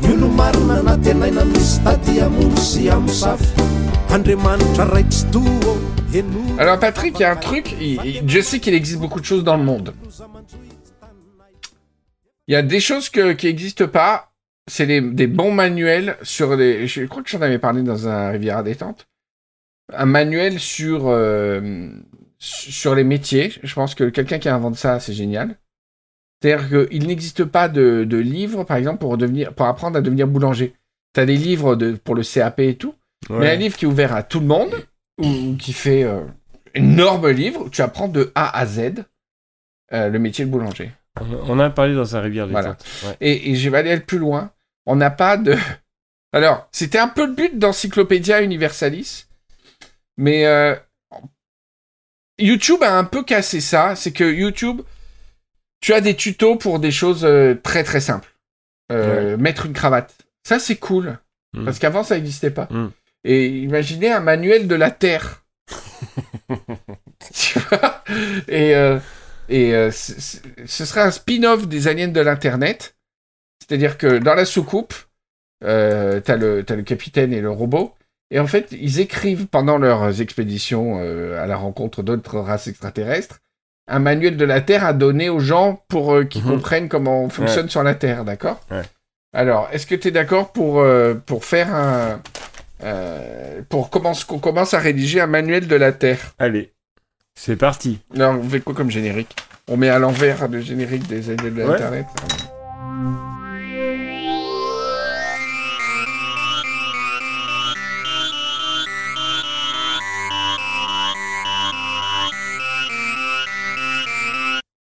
[SPEAKER 7] ny olo marina na tenaina misy tady amony sy amosavy andriamanitra raitsy eno
[SPEAKER 2] Alors, Patrick, il y a un truc. il- il- je sais qu'il existe beaucoup de choses dans le monde. Il y a des choses que, qui n'existent pas. C'est des bons manuels sur les. Je crois que j'en avais parlé dans un Rivière à détente. Un manuel sur, euh, sur les métiers. Je pense que quelqu'un qui invente ça, c'est génial. C'est-à-dire qu'il n'existe pas de, de livre, par exemple, pour, devenir, pour apprendre à devenir boulanger. Tu as des livres de, pour le CAP et tout. Mais un livre qui est ouvert à tout le monde, ou qui fait euh, énorme livre, où tu apprends de A à Z euh, le métier de boulanger.
[SPEAKER 1] On- a parlé dans un rivière
[SPEAKER 2] Voilà.
[SPEAKER 1] Ouais.
[SPEAKER 2] Et, et je vais aller plus loin. On n'a pas de. [laughs] Alors, c'était un peu le but d'Encyclopédia Universalis, mais euh, YouTube a un peu cassé ça. C'est que YouTube, tu as des tutos pour des choses euh, très très simples. Euh, Mettre une cravate. Ça, c'est cool.
[SPEAKER 1] Mm.
[SPEAKER 2] Parce qu'avant, ça n'existait pas.
[SPEAKER 1] Mm.
[SPEAKER 2] Et imaginez un manuel de la Terre. [laughs] tu vois? Et, euh, et euh, ce serait un spin-off des aliens de l'Internet. C'est-à-dire que dans la soucoupe, euh, t'as le, le capitaine et le robot. Et en fait, ils écrivent pendant leurs expéditions euh, à la rencontre d'autres races extraterrestres un manuel de la Terre à donner aux gens pour euh, qu'ils
[SPEAKER 1] Mhm.
[SPEAKER 2] comprennent comment on fonctionne sur la Terre, d'accord?
[SPEAKER 1] Ouais.
[SPEAKER 2] Alors, est-ce que tu es d'accord pour, euh, pour faire un... pour commence- qu'on commence à rédiger un manuel de la Terre?
[SPEAKER 1] Allez, c'est parti.
[SPEAKER 2] Là, on fait quoi comme générique? On met à l'envers le générique des aliens de
[SPEAKER 1] Ouais.
[SPEAKER 2] l'Internet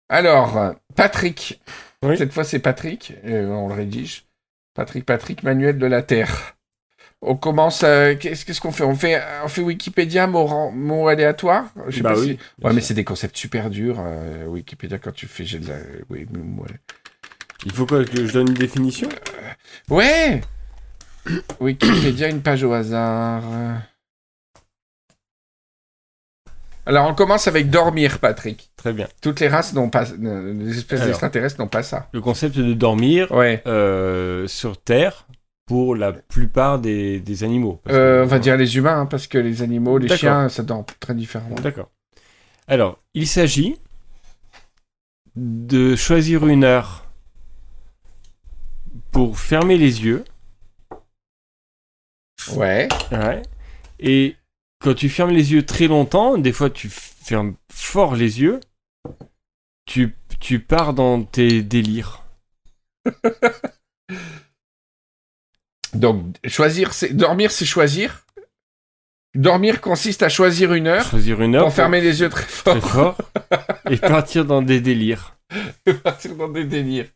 [SPEAKER 2] Alors, Patrick.
[SPEAKER 1] Oui.
[SPEAKER 2] Cette fois, c'est Patrick. euh, on le rédige. Patrick, Patrick, manuel de la Terre. On commence. à- Qu'est-ce qu'on fait? On fait on fait Wikipédia mot, mot aléatoire? Je sais
[SPEAKER 1] Bah
[SPEAKER 2] pas
[SPEAKER 1] oui,
[SPEAKER 2] si- Ouais, mais c'est des concepts super durs. euh, Wikipédia quand tu fais. j'ai de la- Oui, mais ouais.
[SPEAKER 1] Il faut quoi que je donne une définition?
[SPEAKER 2] Ouais [coughs] Wikipédia, une page au hasard. Alors, on commence avec dormir, Patrick.
[SPEAKER 1] Très bien.
[SPEAKER 2] Toutes les races n'ont pas. euh, Les espèces
[SPEAKER 1] Alors.
[SPEAKER 2] extraterrestres n'ont pas ça.
[SPEAKER 1] Le concept de dormir
[SPEAKER 2] Ouais.
[SPEAKER 1] euh, sur Terre pour la plupart des, des animaux. Parce
[SPEAKER 2] Euh, on va dire les humains, hein, parce que les animaux, les chiens, ça dort très différemment.
[SPEAKER 1] D'accord. Alors, il s'agit de choisir une heure pour fermer les yeux.
[SPEAKER 2] Ouais.
[SPEAKER 1] Ouais. Et quand tu fermes les yeux très longtemps, des fois tu fermes fort les yeux, tu, tu pars dans tes délires. [laughs]
[SPEAKER 2] Donc, choisir, c'est dormir, c'est choisir. Dormir consiste à choisir une heure
[SPEAKER 1] Choisir une heure
[SPEAKER 2] pour fermer les yeux très fort,
[SPEAKER 1] très fort et partir dans des délires. [laughs]
[SPEAKER 2] partir dans des délires.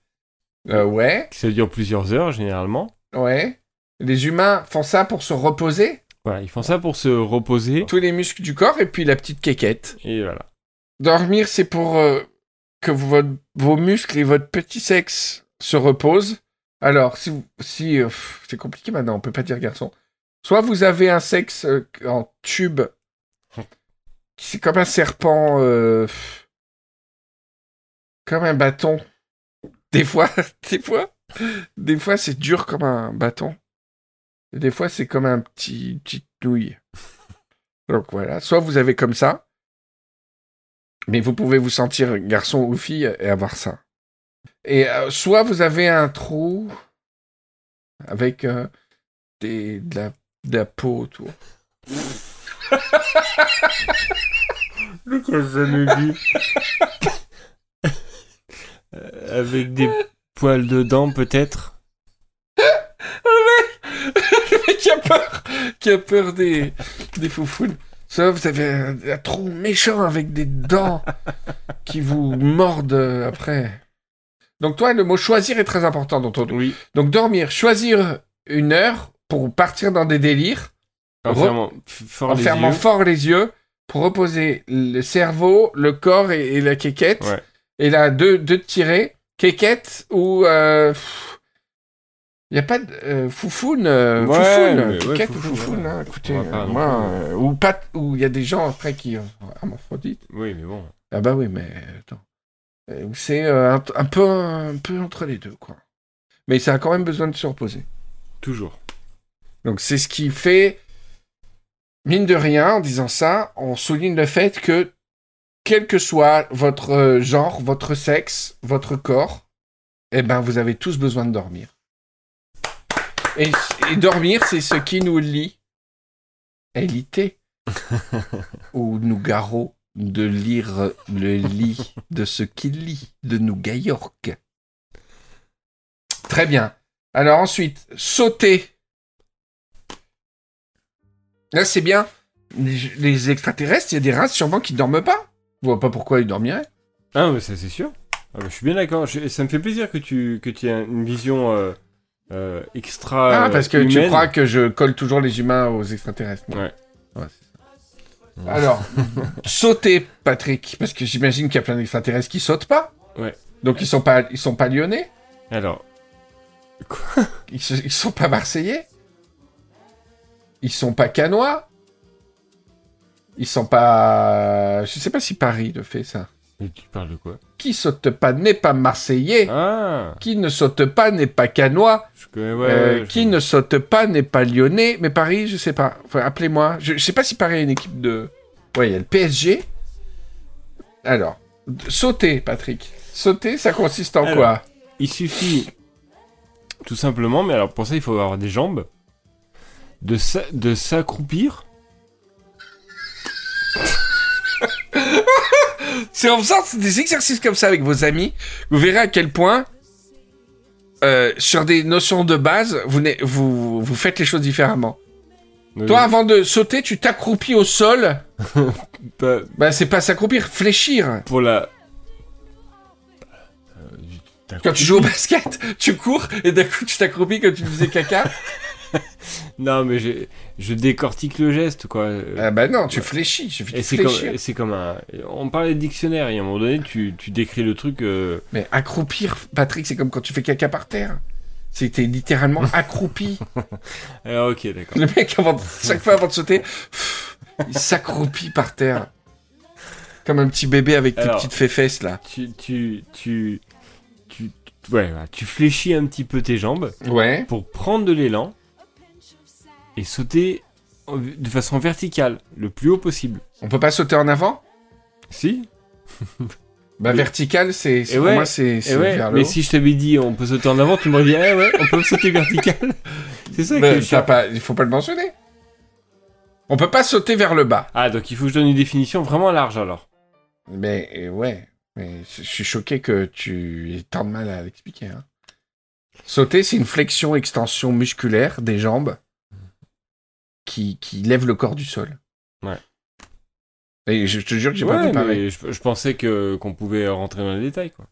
[SPEAKER 2] Euh, ouais,
[SPEAKER 1] Ça dure plusieurs heures généralement.
[SPEAKER 2] ouais. Les humains font ça pour se reposer,
[SPEAKER 1] Voilà, ils font ça pour se reposer.
[SPEAKER 2] tous les muscles du corps, et puis la petite quéquette.
[SPEAKER 1] Et voilà.
[SPEAKER 2] Dormir, c'est pour euh, que vos muscles et votre petit sexe se reposent. Alors, si, si euh, c'est compliqué maintenant, on peut pas dire garçon. Soit vous avez un sexe euh, en tube, [laughs] c'est comme un serpent, euh, comme un bâton. Des fois, [laughs] des fois, des fois c'est dur comme un bâton. Et des fois c'est comme un petit petite nouille. [laughs] Donc voilà, soit vous avez comme ça, mais vous pouvez vous sentir garçon ou fille et avoir ça. Et euh, soit vous avez un trou avec euh, des, de, la, de la peau autour.
[SPEAKER 1] Jamais vu. Euh, Avec des poils dedans, peut-être?
[SPEAKER 2] Le mec qui a peur, qui a peur des, des foufounes. Soit vous avez un, un trou méchant avec des dents qui vous mordent après. Donc toi, le mot choisir est très important dans ton
[SPEAKER 1] Oui.
[SPEAKER 2] Donc dormir, choisir une heure pour partir dans des délires,
[SPEAKER 1] En
[SPEAKER 2] Re-
[SPEAKER 1] fermant fort
[SPEAKER 2] en
[SPEAKER 1] les
[SPEAKER 2] fermant
[SPEAKER 1] yeux.
[SPEAKER 2] fort les yeux pour reposer le cerveau, le corps et, et la quéquette.
[SPEAKER 1] Ouais.
[SPEAKER 2] Et là, deux, deux tirés, quéquette ou... Il n'y a pas de euh, foufoune, euh,
[SPEAKER 1] Ouais,
[SPEAKER 2] foufoune,
[SPEAKER 1] ouais,
[SPEAKER 2] hein, écoutez,
[SPEAKER 1] pas
[SPEAKER 2] euh, moi, euh, ou pas, ou il y a des gens après qui ont hermaphrodite.
[SPEAKER 1] Oui, mais bon.
[SPEAKER 2] Ah bah oui, mais attends. Euh, C'est euh, un, un peu, un peu entre les deux, quoi. Mais ça a quand même besoin de se reposer.
[SPEAKER 1] Toujours.
[SPEAKER 2] Donc c'est ce qui fait, mine de rien, en disant ça, on souligne le fait que, quel que soit votre euh, genre, votre sexe, votre corps, eh ben vous avez tous besoin de dormir. Et, et dormir, c'est ce qui nous lie. Élité. [laughs] Ou nous garrot de lire le lit de ce qui lit de nous York. Très bien. Alors ensuite, sauter. Là, c'est bien. Les, les extraterrestres, il y a des races sûrement qui dorment pas. Je vois pas pourquoi ils dormiraient.
[SPEAKER 1] Ah, mais ça, c'est sûr. Ah, bah, je suis bien d'accord. Je- Ça me fait plaisir que tu, que tu aies une vision euh, euh, extra.
[SPEAKER 2] Ah, parce que tu crois que je colle toujours les humains aux extraterrestres. moi.
[SPEAKER 1] Ouais.
[SPEAKER 2] Alors, sauter, Patrick, parce que j'imagine qu'il y a plein d'extraterrestres qui sautent pas.
[SPEAKER 1] Ouais.
[SPEAKER 2] Donc ils sont pas, ils sont pas lyonnais,
[SPEAKER 1] Alors,
[SPEAKER 2] ils, se- ils sont pas marseillais, ils sont pas canois, ils sont pas, je sais pas si Paris le fait ça.
[SPEAKER 1] mais tu parles de quoi?
[SPEAKER 2] Qui saute pas n'est pas marseillais,
[SPEAKER 1] Ah
[SPEAKER 2] qui ne saute pas n'est pas canois.
[SPEAKER 1] Je connais, ouais.
[SPEAKER 2] Euh,
[SPEAKER 1] ouais,
[SPEAKER 2] qui ne saute pas n'est pas lyonnais, mais Paris, je sais pas. Enfin, appelez-moi. Je, je sais pas si Paris a une équipe de. Ouais, il y a le PSG. Alors, sauter, Patrick. Sauter, ça consiste en
[SPEAKER 1] Alors.
[SPEAKER 2] quoi?
[SPEAKER 1] Il suffit, tout simplement, mais alors pour ça, il faut avoir des jambes, de s'accroupir.
[SPEAKER 2] C'est en faisant des exercices comme ça avec vos amis, vous verrez à quel point, euh, sur des notions de base, vous, vous, vous faites les choses différemment. Toi, avant de sauter, tu t'accroupis au sol. [laughs] Bah, c'est pas s'accroupir, fléchir.
[SPEAKER 1] pour la.
[SPEAKER 2] Quand tu joues au basket, tu cours et d'un coup tu t'accroupis comme tu faisais caca. [laughs] [laughs]
[SPEAKER 1] Non, mais je, je décortique le geste, quoi.
[SPEAKER 2] Ah bah non, tu fléchis, suffit
[SPEAKER 1] c'est comme,
[SPEAKER 2] fléchir.
[SPEAKER 1] et c'est comme un. On parlait de dictionnaire, et à un moment donné, tu, tu décris le truc. euh,
[SPEAKER 2] Mais accroupir, Patrick, c'est comme quand tu fais caca par terre. C'était littéralement [laughs] accroupi.
[SPEAKER 1] Alors, ok, d'accord.
[SPEAKER 2] Le mec, avant de- chaque fois avant de sauter, pff, il s'accroupit par terre. Comme un petit bébé avec tes petites féfesses là.
[SPEAKER 1] Tu, tu, tu, tu, ouais, tu fléchis un petit peu tes jambes
[SPEAKER 2] Ouais.
[SPEAKER 1] pour prendre de l'élan et sauter de façon verticale, le plus haut possible.
[SPEAKER 2] On peut pas sauter en avant?
[SPEAKER 1] Si [laughs]
[SPEAKER 2] Bah
[SPEAKER 1] Mais-
[SPEAKER 2] vertical, c'est pour
[SPEAKER 1] ouais,
[SPEAKER 2] moi c'est
[SPEAKER 1] Eh ouais,
[SPEAKER 2] vers le
[SPEAKER 1] mais
[SPEAKER 2] haut.
[SPEAKER 1] si je t'avais dit on peut sauter en avant, tu m'aurais dit ah ouais, on peut [laughs] sauter vertical. C'est ça
[SPEAKER 2] Mais
[SPEAKER 1] chiant.
[SPEAKER 2] pas, il faut pas le mentionner. On peut pas sauter vers le bas.
[SPEAKER 1] Ah donc il faut que je donne une définition vraiment large alors.
[SPEAKER 2] Mais euh, ouais, mais je suis choqué que tu aies tant de mal à l'expliquer. hein. Sauter, c'est une flexion-extension musculaire des jambes qui, qui lève le corps du sol.
[SPEAKER 1] Ouais.
[SPEAKER 2] Et je te jure que j'ai pas
[SPEAKER 1] Ouais,
[SPEAKER 2] préparé.
[SPEAKER 1] je, je pensais que qu'on pouvait rentrer dans les détails quoi.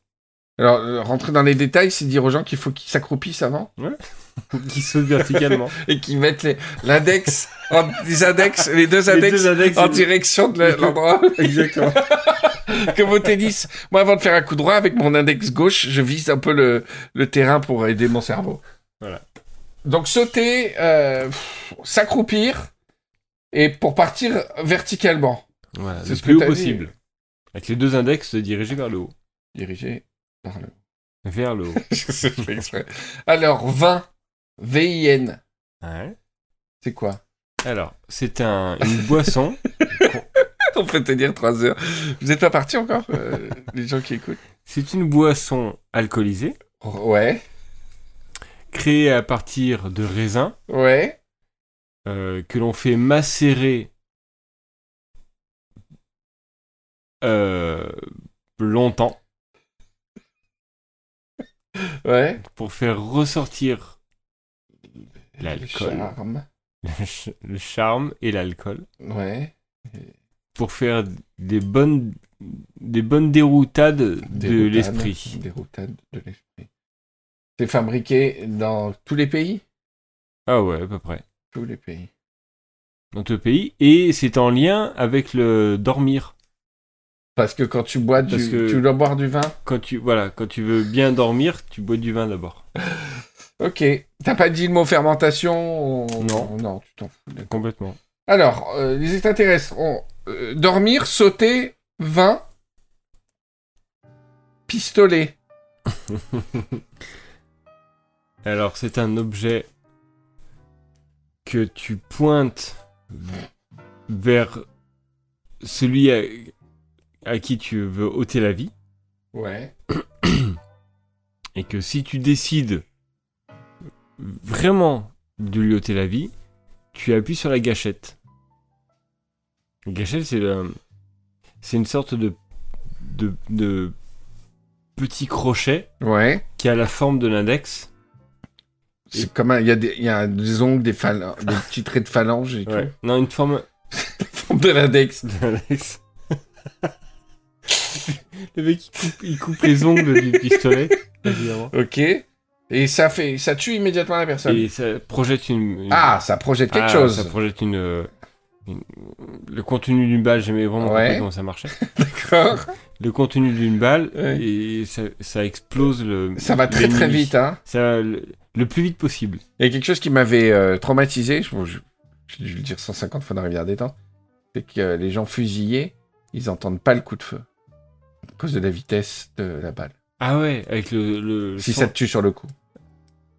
[SPEAKER 2] Alors, euh, rentrer dans les détails, c'est dire aux gens qu'il faut qu'ils s'accroupissent avant [laughs]
[SPEAKER 1] Qui saute verticalement. [laughs]
[SPEAKER 2] et qu'ils mettent les- l'index, en- les index, les deux index,
[SPEAKER 1] deux index,
[SPEAKER 2] en direction de la- [laughs] l'endroit.
[SPEAKER 1] Exactement.
[SPEAKER 2] Comme au tennis. Moi, avant de faire un coup droit, avec mon index gauche, je vise un peu le, le terrain pour aider mon cerveau.
[SPEAKER 1] Voilà.
[SPEAKER 2] Donc, sauter, euh, s'accroupir, et pour partir verticalement.
[SPEAKER 1] Voilà,
[SPEAKER 2] C'est que
[SPEAKER 1] plus haut
[SPEAKER 2] dit.
[SPEAKER 1] possible. Avec les deux index se diriger vers le haut.
[SPEAKER 2] Dirigé par le
[SPEAKER 1] Vers le haut. [laughs]
[SPEAKER 2] Je fais exprès. Alors, vin. V-I-N.
[SPEAKER 1] Ouais.
[SPEAKER 2] C'est quoi?
[SPEAKER 1] Alors, c'est un, une boisson. [laughs]
[SPEAKER 2] On peut te dire 3 heures. Vous n'êtes pas parti encore, euh, les gens qui écoutent?
[SPEAKER 1] C'est une boisson alcoolisée
[SPEAKER 2] Ouais,
[SPEAKER 1] créée à partir de raisins
[SPEAKER 2] ouais.
[SPEAKER 1] euh, que l'on fait macérer euh, longtemps
[SPEAKER 2] Ouais.
[SPEAKER 1] pour faire ressortir l'alcool,
[SPEAKER 2] charme.
[SPEAKER 1] le [laughs] ch- le charme et l'alcool,
[SPEAKER 2] Ouais.
[SPEAKER 1] pour faire des bonnes, des bonnes déroutades de
[SPEAKER 2] Déroutade.
[SPEAKER 1] l'esprit.
[SPEAKER 2] Déroutade de l'esprit. C'est fabriqué dans tous les pays?
[SPEAKER 1] Ah ouais, à peu près.
[SPEAKER 2] Tous les pays.
[SPEAKER 1] Dans tout le pays. Et c'est en lien avec le dormir.
[SPEAKER 2] Parce que quand tu bois du...
[SPEAKER 1] Parce que-
[SPEAKER 2] Tu dois boire du vin?
[SPEAKER 1] Quand tu, voilà, quand tu veux bien dormir, tu bois du vin d'abord. [laughs]
[SPEAKER 2] Ok. T'as pas dit le mot fermentation
[SPEAKER 1] Non.
[SPEAKER 2] Non, tu t'en fous.
[SPEAKER 1] Complètement.
[SPEAKER 2] Alors, euh, les extraterrestres ont euh, dormir, sauter, vin, pistolet. [laughs]
[SPEAKER 1] Alors, c'est un objet que tu pointes vers celui à, à qui tu veux ôter la vie.
[SPEAKER 2] Ouais. [clears throat]
[SPEAKER 1] Et que si tu décides vraiment de lui ôter la vie, tu appuies sur la gâchette. La gâchette, c'est c'est une sorte de, de, de petit crochet
[SPEAKER 2] Ouais.
[SPEAKER 1] qui a la forme de l'index.
[SPEAKER 2] C'est comme un... Il y, a des- y a des ongles, des, phalanges, [laughs] des petits traits de phalange et
[SPEAKER 1] Ouais. Non, une forme. [laughs]
[SPEAKER 2] De l'index. [laughs]
[SPEAKER 1] de l'index. Le mec, il coupe, il coupe les ongles du pistolet, évidemment.
[SPEAKER 2] Ok. Et ça fait... Ça tue immédiatement la personne.
[SPEAKER 1] Et ça projette une. une-
[SPEAKER 2] Ah, ça projette quelque
[SPEAKER 1] Ah,
[SPEAKER 2] chose.
[SPEAKER 1] Ça projette une, euh, une- Le contenu d'une balle, j'ai jamais vraiment
[SPEAKER 2] Ouais.
[SPEAKER 1] comment ça marchait.
[SPEAKER 2] D'accord.
[SPEAKER 1] Le contenu d'une balle,
[SPEAKER 2] Ouais.
[SPEAKER 1] et ça, ça explose le.
[SPEAKER 2] Ça va très très vite, hein.
[SPEAKER 1] Ça le, le plus vite possible.
[SPEAKER 2] Il y a quelque chose qui m'avait euh, traumatisé, je, je, je vais le dire 150 fois dans la rivière des temps, c'est que euh, les gens fusillés, ils entendent pas le coup de feu. À cause de la vitesse de la balle.
[SPEAKER 1] Ah ouais, avec le. le
[SPEAKER 2] Si
[SPEAKER 1] son-
[SPEAKER 2] ça te tue sur le coup,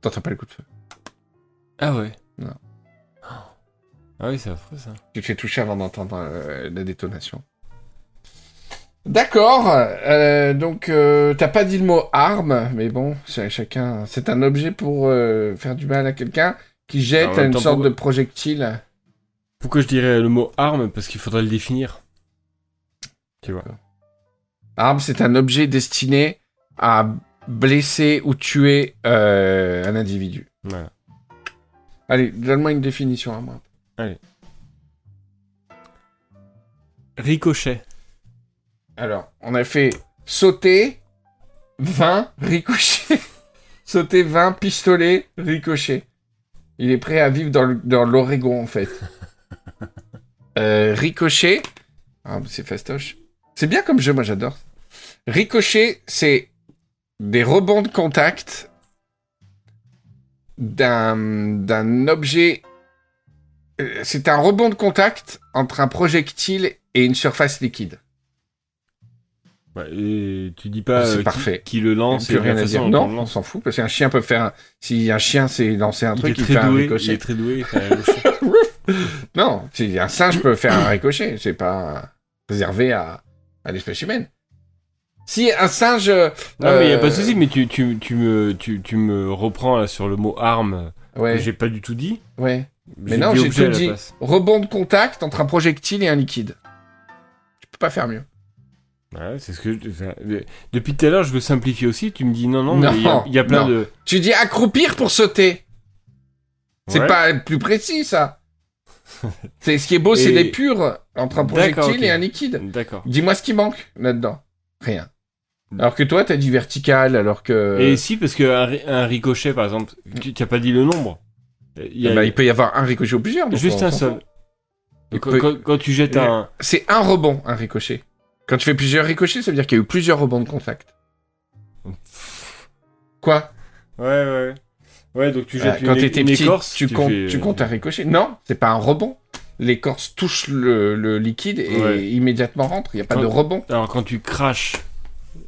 [SPEAKER 2] t'entends pas le coup de feu.
[SPEAKER 1] Ah ouais.
[SPEAKER 2] Non.
[SPEAKER 1] Ah oui, c'est affreux ça.
[SPEAKER 2] Tu te fais toucher avant d'entendre euh, la détonation. D'accord, euh, donc euh, t'as pas dit le mot arme, mais bon, c'est chacun. C'est un objet pour euh, faire du mal à quelqu'un qui jette une
[SPEAKER 1] temps,
[SPEAKER 2] sorte
[SPEAKER 1] pourquoi-
[SPEAKER 2] de projectile.
[SPEAKER 1] Pourquoi je dirais le mot arme? Parce qu'il faudrait le définir. Tu vois.
[SPEAKER 2] Arme, c'est un objet destiné à blesser ou tuer un individu.
[SPEAKER 1] Voilà.
[SPEAKER 2] Allez, donne-moi une définition à moi.
[SPEAKER 1] Ricochet.
[SPEAKER 2] Alors, on a fait sauter, 20, ricochet. [laughs] sauter, 20, pistolet, ricochet. Il est prêt à vivre dans l'Oregon, en fait. [laughs] Euh, ricochet. Ah, c'est fastoche. C'est bien comme jeu, moi j'adore. Ricochet, c'est des rebonds de contact d'un d'un objet. Euh, C'est un rebond de contact entre un projectile et une surface liquide.
[SPEAKER 1] Ouais, et tu dis pas
[SPEAKER 2] C'est
[SPEAKER 1] euh, qui-
[SPEAKER 2] parfait.
[SPEAKER 1] Qui, le lance et
[SPEAKER 2] rien à dire. Non,
[SPEAKER 1] on
[SPEAKER 2] s'en fout, parce qu'un chien peut faire... un- Si un chien s'est lancé un
[SPEAKER 1] Il
[SPEAKER 2] truc, il, fait un
[SPEAKER 1] doué. Il
[SPEAKER 2] ricochet.
[SPEAKER 1] est très doué. il un. [laughs]
[SPEAKER 2] Non, si un singe peut faire un ricochet, c'est pas réservé à, à l'espèce humaine. Si un singe...
[SPEAKER 1] Non, mais il y a pas de
[SPEAKER 2] euh,
[SPEAKER 1] souci. Mais tu, tu, tu me tu, tu me reprends là sur le mot arme
[SPEAKER 2] Ouais,
[SPEAKER 1] que j'ai pas du tout dit.
[SPEAKER 2] ouais. Mais non, j'ai tout dit. Rebond de contact entre un projectile et un liquide. Tu peux pas faire mieux.
[SPEAKER 1] Ouais, c'est ce que je- depuis tout à l'heure, je veux simplifier aussi. Tu me dis non, non, mais il y a-
[SPEAKER 2] Non,
[SPEAKER 1] il y, a plein
[SPEAKER 2] non.
[SPEAKER 1] de.
[SPEAKER 2] Tu dis accroupir pour sauter. C'est
[SPEAKER 1] Ouais.
[SPEAKER 2] pas plus précis, ça. [laughs] c'est ce qui est beau, c'est les purs entre un projectile et un liquide.
[SPEAKER 1] D'accord.
[SPEAKER 2] Dis-moi ce qui manque là-dedans. Rien. Alors que toi, t'as dit vertical, alors que.
[SPEAKER 1] Et si, parce qu'un un ricochet, par exemple, tu tu as pas dit le nombre. Il y a
[SPEAKER 2] Bah, il peut y avoir un ricochet ou plusieurs.
[SPEAKER 1] juste un seul.
[SPEAKER 2] peut-
[SPEAKER 1] quand tu jettes un.
[SPEAKER 2] C'est un rebond, un ricochet. Quand tu fais plusieurs ricochets, ça veut dire qu'il y a eu plusieurs rebonds de contact. Quoi?
[SPEAKER 1] Ouais, ouais. Ouais, donc tu jettes
[SPEAKER 2] Euh, Quand
[SPEAKER 1] une,
[SPEAKER 2] t'étais
[SPEAKER 1] une
[SPEAKER 2] petit,
[SPEAKER 1] écorce,
[SPEAKER 2] tu, comptes,
[SPEAKER 1] fais,
[SPEAKER 2] tu
[SPEAKER 1] euh,
[SPEAKER 2] comptes un ricochet. Non, c'est pas un rebond. L'écorce touche le, le liquide et
[SPEAKER 1] Ouais.
[SPEAKER 2] immédiatement rentre. Il n'y a pas
[SPEAKER 1] Quand-
[SPEAKER 2] de rebond.
[SPEAKER 1] Alors quand tu craches,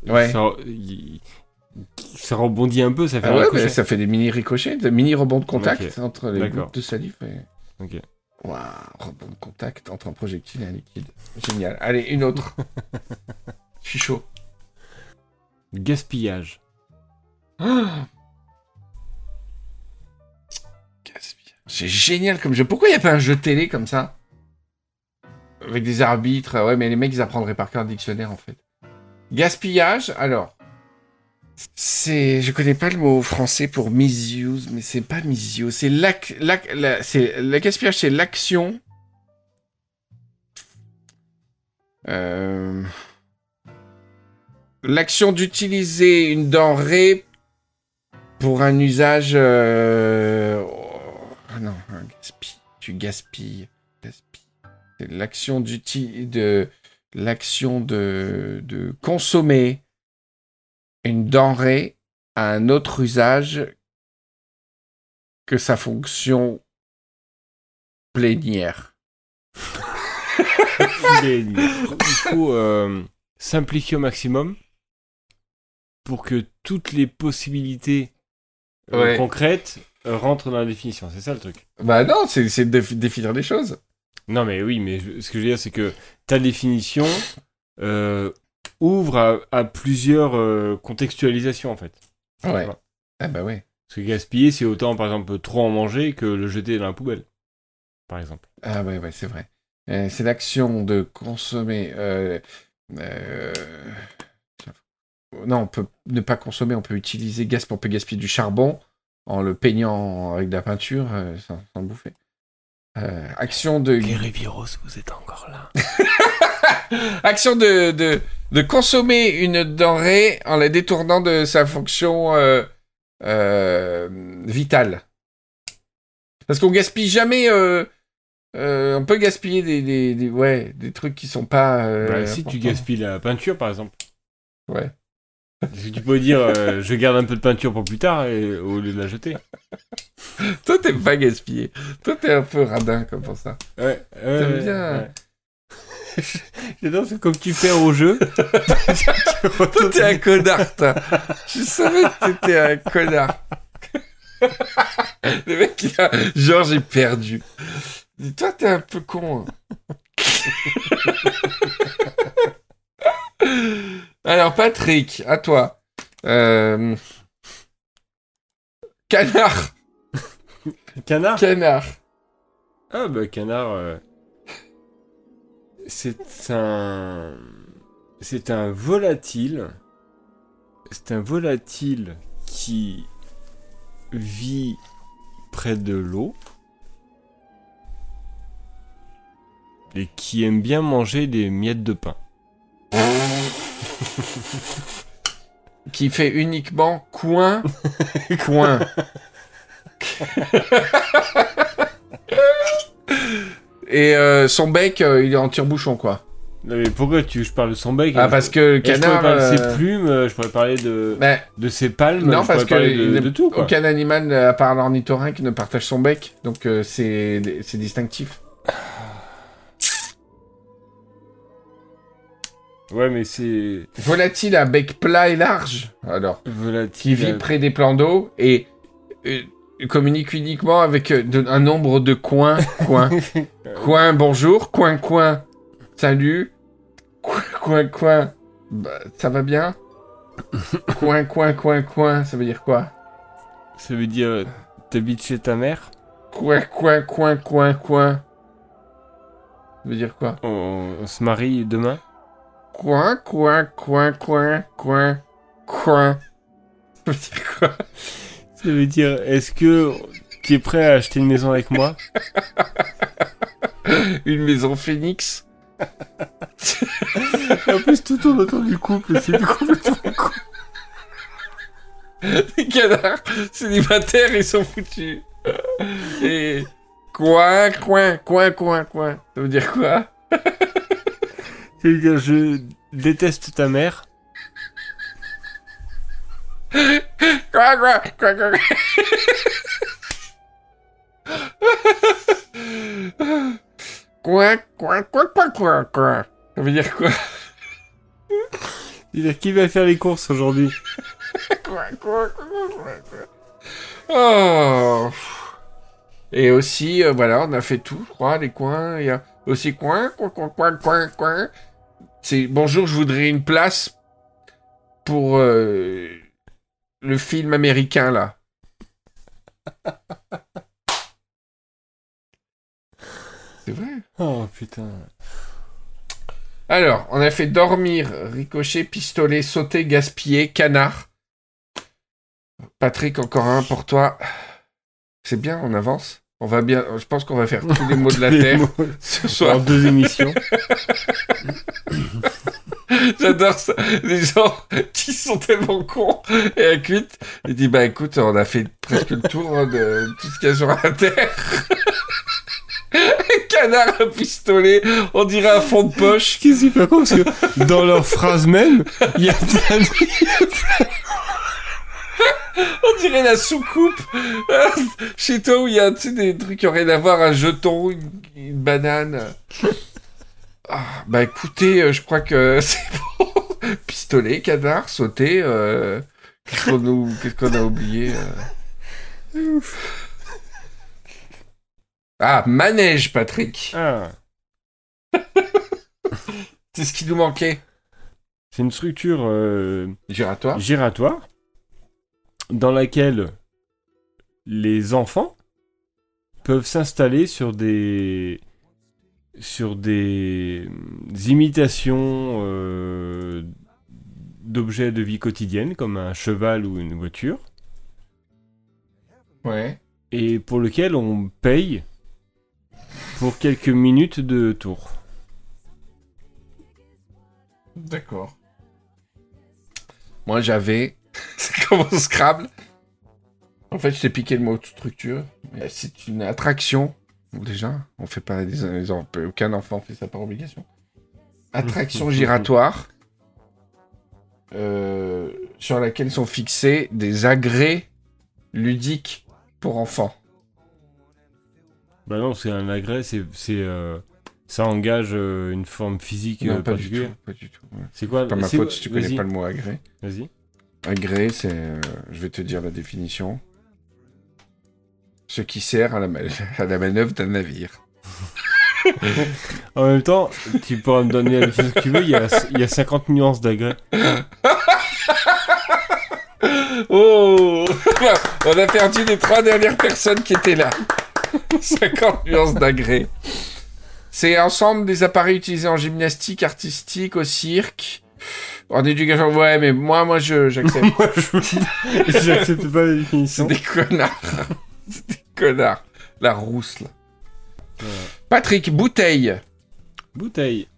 [SPEAKER 2] Ouais.
[SPEAKER 1] ça, il- ça rebondit un peu, ça fait
[SPEAKER 2] Ah
[SPEAKER 1] un
[SPEAKER 2] ouais, ça fait des mini ricochets, des mini rebonds de contact entre les gouttes de salive. Et...
[SPEAKER 1] Ok.
[SPEAKER 2] Waouh, rebond de contact entre un projectile et un liquide. Génial. Allez, une autre. [laughs] Je suis chaud.
[SPEAKER 1] Gaspillage. [gasps]
[SPEAKER 2] Gaspillage. C'est génial comme jeu. Pourquoi il n'y a pas un jeu télé comme ça? Avec des arbitres. Ouais, mais les mecs, ils apprendraient par cœur le dictionnaire, en fait. Gaspillage, alors. C'est. Je connais pas le mot français pour misuse, mais c'est pas misuse. C'est. Le gaspillage, c'est l'action. Euh, L'action d'utiliser une denrée pour un usage. euh, oh, non, gaspille. Tu gaspilles. C'est l'action de consommer une denrée à un autre usage que sa fonction plénière.
[SPEAKER 1] Il faut euh, simplifier au maximum pour que toutes les possibilités euh,
[SPEAKER 2] Ouais.
[SPEAKER 1] concrètes euh, rentrent dans la définition. C'est ça le truc.
[SPEAKER 2] Bah non, c'est c'est de déf- définir les choses.
[SPEAKER 1] Non, mais oui, mais je- ce que je veux dire, c'est que ta définition ouvre à, à plusieurs euh, contextualisations, en fait.
[SPEAKER 2] Ouais.
[SPEAKER 1] Voilà.
[SPEAKER 2] Ah bah ouais.
[SPEAKER 1] Parce que gaspiller, c'est autant, par exemple, trop en manger que le jeter dans la poubelle. Par exemple.
[SPEAKER 2] Ah ouais, ouais, c'est vrai. Euh, c'est l'action de consommer. euh, euh, Non, on peut ne pas consommer, on peut utiliser gas, on peut gaspiller du charbon en le peignant avec de la peinture euh, sans, sans le bouffer. Euh, action de
[SPEAKER 1] Rivieros, vous êtes encore là. [laughs] [laughs]
[SPEAKER 2] action de, de de consommer une denrée en la détournant de sa fonction euh, euh, vitale. Parce qu'on gaspille jamais. euh, on peut gaspiller des, des, des- ouais des trucs qui sont pas.
[SPEAKER 1] Bah, si tu gaspilles la peinture, par exemple.
[SPEAKER 2] Ouais.
[SPEAKER 1] Tu peux dire, euh, je garde un peu de peinture pour plus tard et, au lieu de la jeter. [laughs]
[SPEAKER 2] Toi t'es pas gaspillé. Toi t'es un peu radin comme pour ça.
[SPEAKER 1] Ouais,
[SPEAKER 2] T'aimes bien. [laughs]
[SPEAKER 1] J'adore, c'est comme tu perds au jeu. [laughs]
[SPEAKER 2] Toi t'es un connard. toi. Je savais que t'étais un connard. Le mec il a genre j'ai perdu. Dis, Toi t'es un peu con. hein. [laughs] Alors Patrick, à toi. Euh... Canard,
[SPEAKER 1] Canard?
[SPEAKER 2] Canard.
[SPEAKER 1] Ah bah canard, euh, c'est un, c'est un volatile, c'est un volatile qui vit près de l'eau et qui aime bien manger des miettes de pain. [laughs]
[SPEAKER 2] qui fait uniquement coin, coin. [laughs] Et euh, son bec, euh, il est en tire-bouchon, quoi.
[SPEAKER 1] Non, mais pourquoi tu, je parle de son bec?
[SPEAKER 2] Ah, parce que le
[SPEAKER 1] et je pourrais
[SPEAKER 2] canard...
[SPEAKER 1] parler de
[SPEAKER 2] euh,
[SPEAKER 1] ses plumes, euh, je pourrais parler de, de ses palmes,
[SPEAKER 2] non,
[SPEAKER 1] je
[SPEAKER 2] parce que
[SPEAKER 1] de, de tout quoi.
[SPEAKER 2] aucun animal, à part l'ornithorynque, ne partage son bec. Donc euh, c'est distinctif.
[SPEAKER 1] Ouais mais c'est
[SPEAKER 2] Volatile à bec plat et large, alors, qui
[SPEAKER 1] volatile.
[SPEAKER 2] vit près des plans d'eau et euh, communique uniquement avec euh, de- un nombre de coins, coins. [laughs] Coin, bonjour. Coin, coin. Salut. Coin, coin, coin. Bah, ça va bien? Coin, coin, coin, coin. Ça veut dire quoi?
[SPEAKER 1] Ça veut dire euh, t'habites chez ta mère?
[SPEAKER 2] Coin, coin, coin, coin, coin. Ça veut dire quoi?
[SPEAKER 1] On, on se marie demain?
[SPEAKER 2] Coin, coin, coin, coin, coin, coin. Ça veut dire quoi?
[SPEAKER 1] Ça veut dire, est-ce que tu es prêt à acheter une maison avec moi? [laughs]
[SPEAKER 2] Une maison phénix [laughs]
[SPEAKER 1] En plus, tout tourne autour du couple, c'est complètement con. [laughs]
[SPEAKER 2] Les canards célibataires, ils sont foutus. Et coin, coin, coin, coin, coin. Ça veut dire quoi?
[SPEAKER 1] Ça veut dire, je déteste ta mère.
[SPEAKER 2] Coin, coin, coin, coin, coin, coin. Ça veut dire quoi
[SPEAKER 1] qui va faire les courses aujourd'hui.
[SPEAKER 2] Oh. Et aussi, euh, voilà, on a fait tout, je crois, les coins. Il y a aussi coin, coin, coin, coin, coin, coin. C'est bonjour, je voudrais une place pour euh, le film américain là. [laughs] C'est vrai?
[SPEAKER 1] Oh putain.
[SPEAKER 2] Alors, on a fait dormir, ricochet, pistolet, sauter, gaspiller, canard. Patrick, encore un pour toi. C'est bien, on avance. On va bien. Je pense qu'on va faire tous les mots de la [laughs] terre
[SPEAKER 1] mots
[SPEAKER 2] ce
[SPEAKER 1] En
[SPEAKER 2] soir.
[SPEAKER 1] deux émissions. [laughs]
[SPEAKER 2] J'adore ça. Les gens qui sont tellement cons et à cuite. Il dit bah écoute, on a fait presque le tour de tout ce qu'il y a sur la terre. [laughs] Canard à pistolet, on dirait un fond de poche.
[SPEAKER 1] Qu'est-ce qui est con parce que dans leur phrase même, il y a plein de...
[SPEAKER 2] On dirait la soucoupe. Chez toi où il y a tu sais, des trucs qui ont rien à voir, un jeton, une, une banane. Ah, bah écoutez, euh, je crois que [laughs] c'est bon. Pistolet, canard, sauter. euh, Qu'est-ce qu'on a oublié euh? Ah, manège, Patrick.
[SPEAKER 1] Ah, [laughs]
[SPEAKER 2] C'est ce qui nous manquait.
[SPEAKER 1] c'est une structure euh,
[SPEAKER 2] Giratoire.
[SPEAKER 1] giratoire dans laquelle les enfants peuvent s'installer sur des sur des imitations euh, d'objets de vie quotidienne comme un cheval ou une voiture
[SPEAKER 2] Ouais.
[SPEAKER 1] et pour lequel on paye pour quelques minutes de tour.
[SPEAKER 2] D'accord. Moi, j'avais. [laughs] C'est comme au Scrabble. En fait, je t'ai piqué le mot structure. C'est une attraction. Déjà, on fait pas des. Aucun enfant fait ça par obligation. [laughs] Attraction giratoire. euh, sur laquelle sont fixés des agrès ludiques pour enfants.
[SPEAKER 1] Bah non, c'est un agrès, c'est euh, ça engage euh, une forme physique
[SPEAKER 2] Non,
[SPEAKER 1] euh,
[SPEAKER 2] pas du
[SPEAKER 1] particulière.
[SPEAKER 2] tout. Pas du tout. ouais.
[SPEAKER 1] C'est quoi
[SPEAKER 2] Pas ma faute si tu connais
[SPEAKER 1] vas-y,
[SPEAKER 2] pas le mot agrès.
[SPEAKER 1] Vas-y.
[SPEAKER 2] Agrès, c'est. euh, je vais te dire la définition. Ce qui sert à la, ma- [laughs] à la manœuvre d'un navire.
[SPEAKER 1] En même temps, tu pourras me donner la définition que tu veux, il y a, il y a 50 nuances d'agrès.
[SPEAKER 2] Oh [laughs] On a perdu les trois dernières personnes qui étaient là. [laughs] 50 nuances d'agrès. C'est ensemble des appareils utilisés en gymnastique artistique, au cirque, en éducation. Ouais, mais moi, moi, je j'accepte.
[SPEAKER 1] Moi, je j'accepte pas la
[SPEAKER 2] C'est
[SPEAKER 1] définition.
[SPEAKER 2] des connards. [laughs] Connards. La rousse, là.
[SPEAKER 1] Ouais.
[SPEAKER 2] Patrick, bouteille.
[SPEAKER 1] Bouteille.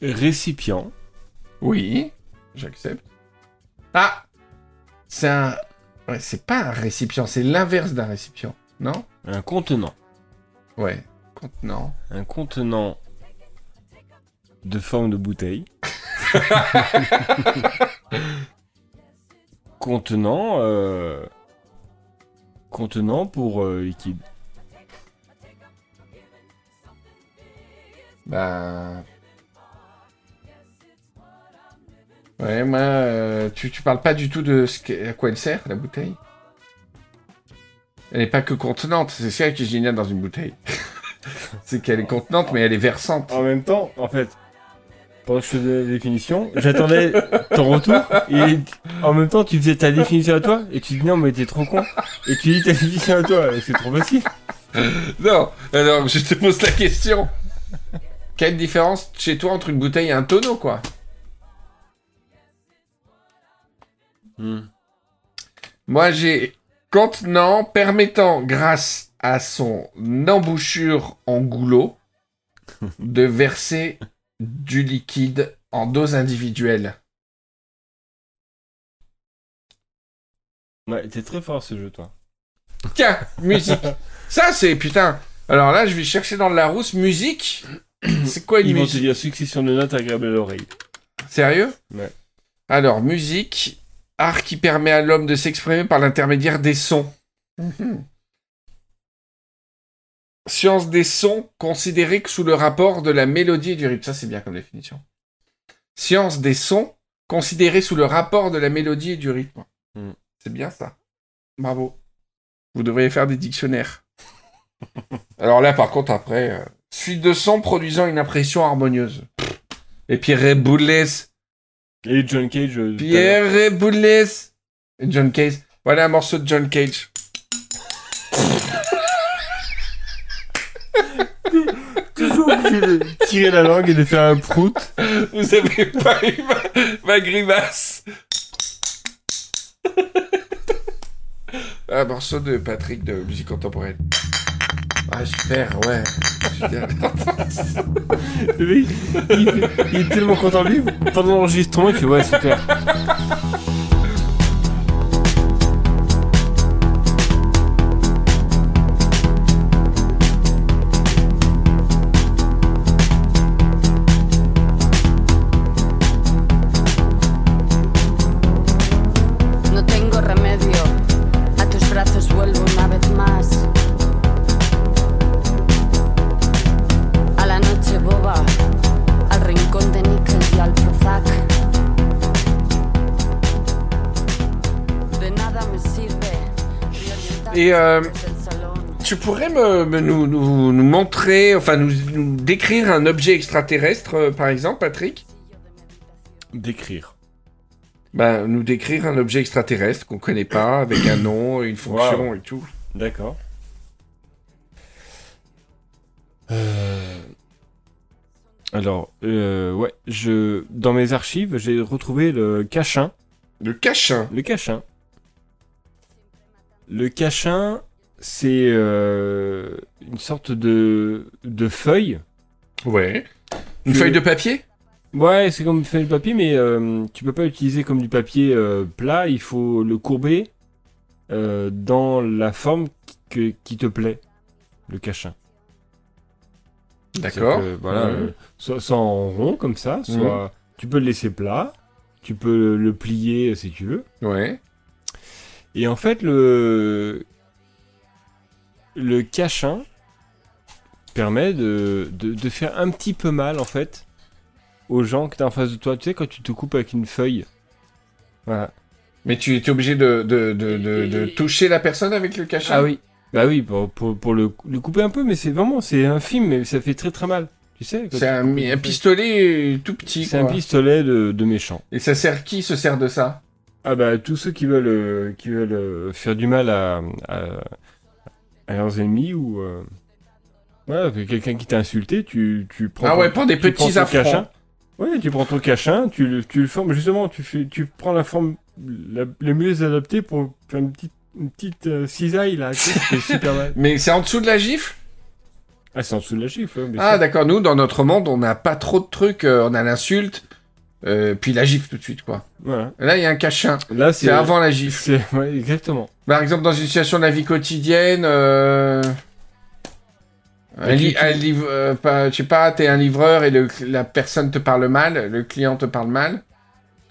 [SPEAKER 1] Récipient.
[SPEAKER 2] Oui, j'accepte. Ah C'est un... Ouais, c'est pas un récipient, c'est l'inverse d'un récipient, non?
[SPEAKER 1] Un contenant.
[SPEAKER 2] Ouais, contenant.
[SPEAKER 1] Un contenant de forme de bouteille. [laughs] contenant. euh, Contenant pour euh, liquide.
[SPEAKER 2] Bah... Ouais, moi, euh, tu, tu parles pas du tout de ce à quoi elle sert, la bouteille? Elle n'est pas que contenante, c'est ça qui est génial dans une bouteille. [laughs] c'est qu'elle est contenante, mais elle est versante.
[SPEAKER 1] En même temps, en fait, pendant que je faisais la définition, j'attendais ton retour et en même temps tu faisais ta définition à toi et tu dis non mais t'es trop con et tu dis ta définition à toi, c'est trop facile.
[SPEAKER 2] Non, alors je te pose la question. Quelle différence chez toi entre une bouteille et un tonneau, quoi? Moi, j'ai contenant permettant, grâce à son embouchure en goulot de verser du liquide en dose individuelle.
[SPEAKER 1] Ouais, t'es très fort ce jeu, toi.
[SPEAKER 2] Tiens, musique. [laughs] Ça, c'est putain. Alors là, je vais chercher dans le Larousse musique. [clears throat] C'est quoi une
[SPEAKER 1] Ils vont te
[SPEAKER 2] musique?
[SPEAKER 1] dire succession de notes agréables à l'oreille.
[SPEAKER 2] Sérieux?
[SPEAKER 1] Ouais.
[SPEAKER 2] Alors, musique, art qui permet à l'homme de s'exprimer par l'intermédiaire des sons. Mhm. Science des sons considérée que sous le rapport de la mélodie et du rythme. Ça, c'est bien comme définition. Science des sons considérée sous le rapport de la mélodie et du rythme.
[SPEAKER 1] Mm.
[SPEAKER 2] C'est bien ça. Bravo. Vous devriez faire des dictionnaires. [laughs] Alors là, par contre, après, euh, suite de sons produisant une impression harmonieuse. Et Pierre Boulez.
[SPEAKER 1] Et John Cage. euh.
[SPEAKER 2] Pierre Boulez. Et John Cage. Voilà un morceau de John Cage.
[SPEAKER 1] Toujours obligé de tirer la langue et de faire un prout.
[SPEAKER 2] Vous avez pas eu ma, ma grimace. un morceau de Patrick de musique contemporaine. Ah, super, ouais.
[SPEAKER 1] Mec, il, il est tellement content de lui. Pendant l'enregistrement, il fait ouais, super.
[SPEAKER 2] Et, euh. Tu pourrais me, me- nous, nous, nous montrer, enfin nous, nous décrire un objet extraterrestre, euh, par exemple, Patrick?
[SPEAKER 1] D'écrire.
[SPEAKER 2] Ben, nous décrire un objet extraterrestre qu'on connaît pas, avec un nom, une fonction et tout.
[SPEAKER 1] D'accord. Euh, Alors, euh, ouais, je dans mes archives, j'ai retrouvé le cachin.
[SPEAKER 2] Le cachin.
[SPEAKER 1] Le cachin. Le cachin, c'est euh, une sorte de de feuille.
[SPEAKER 2] Ouais. Une
[SPEAKER 1] Que-
[SPEAKER 2] feuille de papier?
[SPEAKER 1] Ouais, c'est comme une feuille de papier, mais euh, tu peux pas l'utiliser comme du papier euh, plat. Il faut le courber euh, dans la forme qui, que- qui te plaît, le cachin.
[SPEAKER 2] D'accord.
[SPEAKER 1] Voilà, euh, soit, soit en rond comme ça, soit tu peux le laisser plat, tu peux le, plier si tu veux.
[SPEAKER 2] Ouais.
[SPEAKER 1] Et en fait, le le cachin permet de, de, de faire un petit peu mal en fait aux gens que t'as en face de toi. Tu sais quand tu te coupes avec une feuille. Voilà.
[SPEAKER 2] Mais tu étais obligé de, de, de, de, de toucher la personne avec le cachin
[SPEAKER 1] Ah oui. Bah oui, pour, pour, pour le, le couper un peu, mais c'est vraiment c'est infime, mais ça fait très très mal. Tu sais.
[SPEAKER 2] C'est un, pistolet tout petit.
[SPEAKER 1] C'est un pistolet de, de méchant.
[SPEAKER 2] Et ça sert qui se sert de ça?
[SPEAKER 1] Ah bah tous ceux qui veulent euh, qui veulent euh, faire du mal à, à, à leurs ennemis ou euh, que quelqu'un qui t'a insulté, tu tu prends
[SPEAKER 2] Ah
[SPEAKER 1] ton-
[SPEAKER 2] ouais, pour des
[SPEAKER 1] tu prends
[SPEAKER 2] petits affronts.
[SPEAKER 1] cachin. Ouais, tu prends ton cachin, tu le tu le formes justement, tu fais tu prends la forme la, la mieux adaptée pour faire une petite une petite cisaille là, super mal. [laughs]
[SPEAKER 2] Mais c'est en dessous de la gifle?
[SPEAKER 1] Ah, c'est en dessous de la bien
[SPEAKER 2] Ah d'accord, nous dans notre monde on n'a pas trop de trucs, on a l'insulte, euh, puis la gifle tout de suite quoi.
[SPEAKER 1] Voilà.
[SPEAKER 2] Là il y a un cachin,
[SPEAKER 1] Là
[SPEAKER 2] c'est avant la gifle.
[SPEAKER 1] Ouais, exactement.
[SPEAKER 2] Par exemple dans une situation de la vie quotidienne, euh... un,
[SPEAKER 1] tu-
[SPEAKER 2] li-
[SPEAKER 1] tu-
[SPEAKER 2] un livre, euh, pas, je sais pas, t'es un livreur et le, la personne te parle mal, le client te parle mal.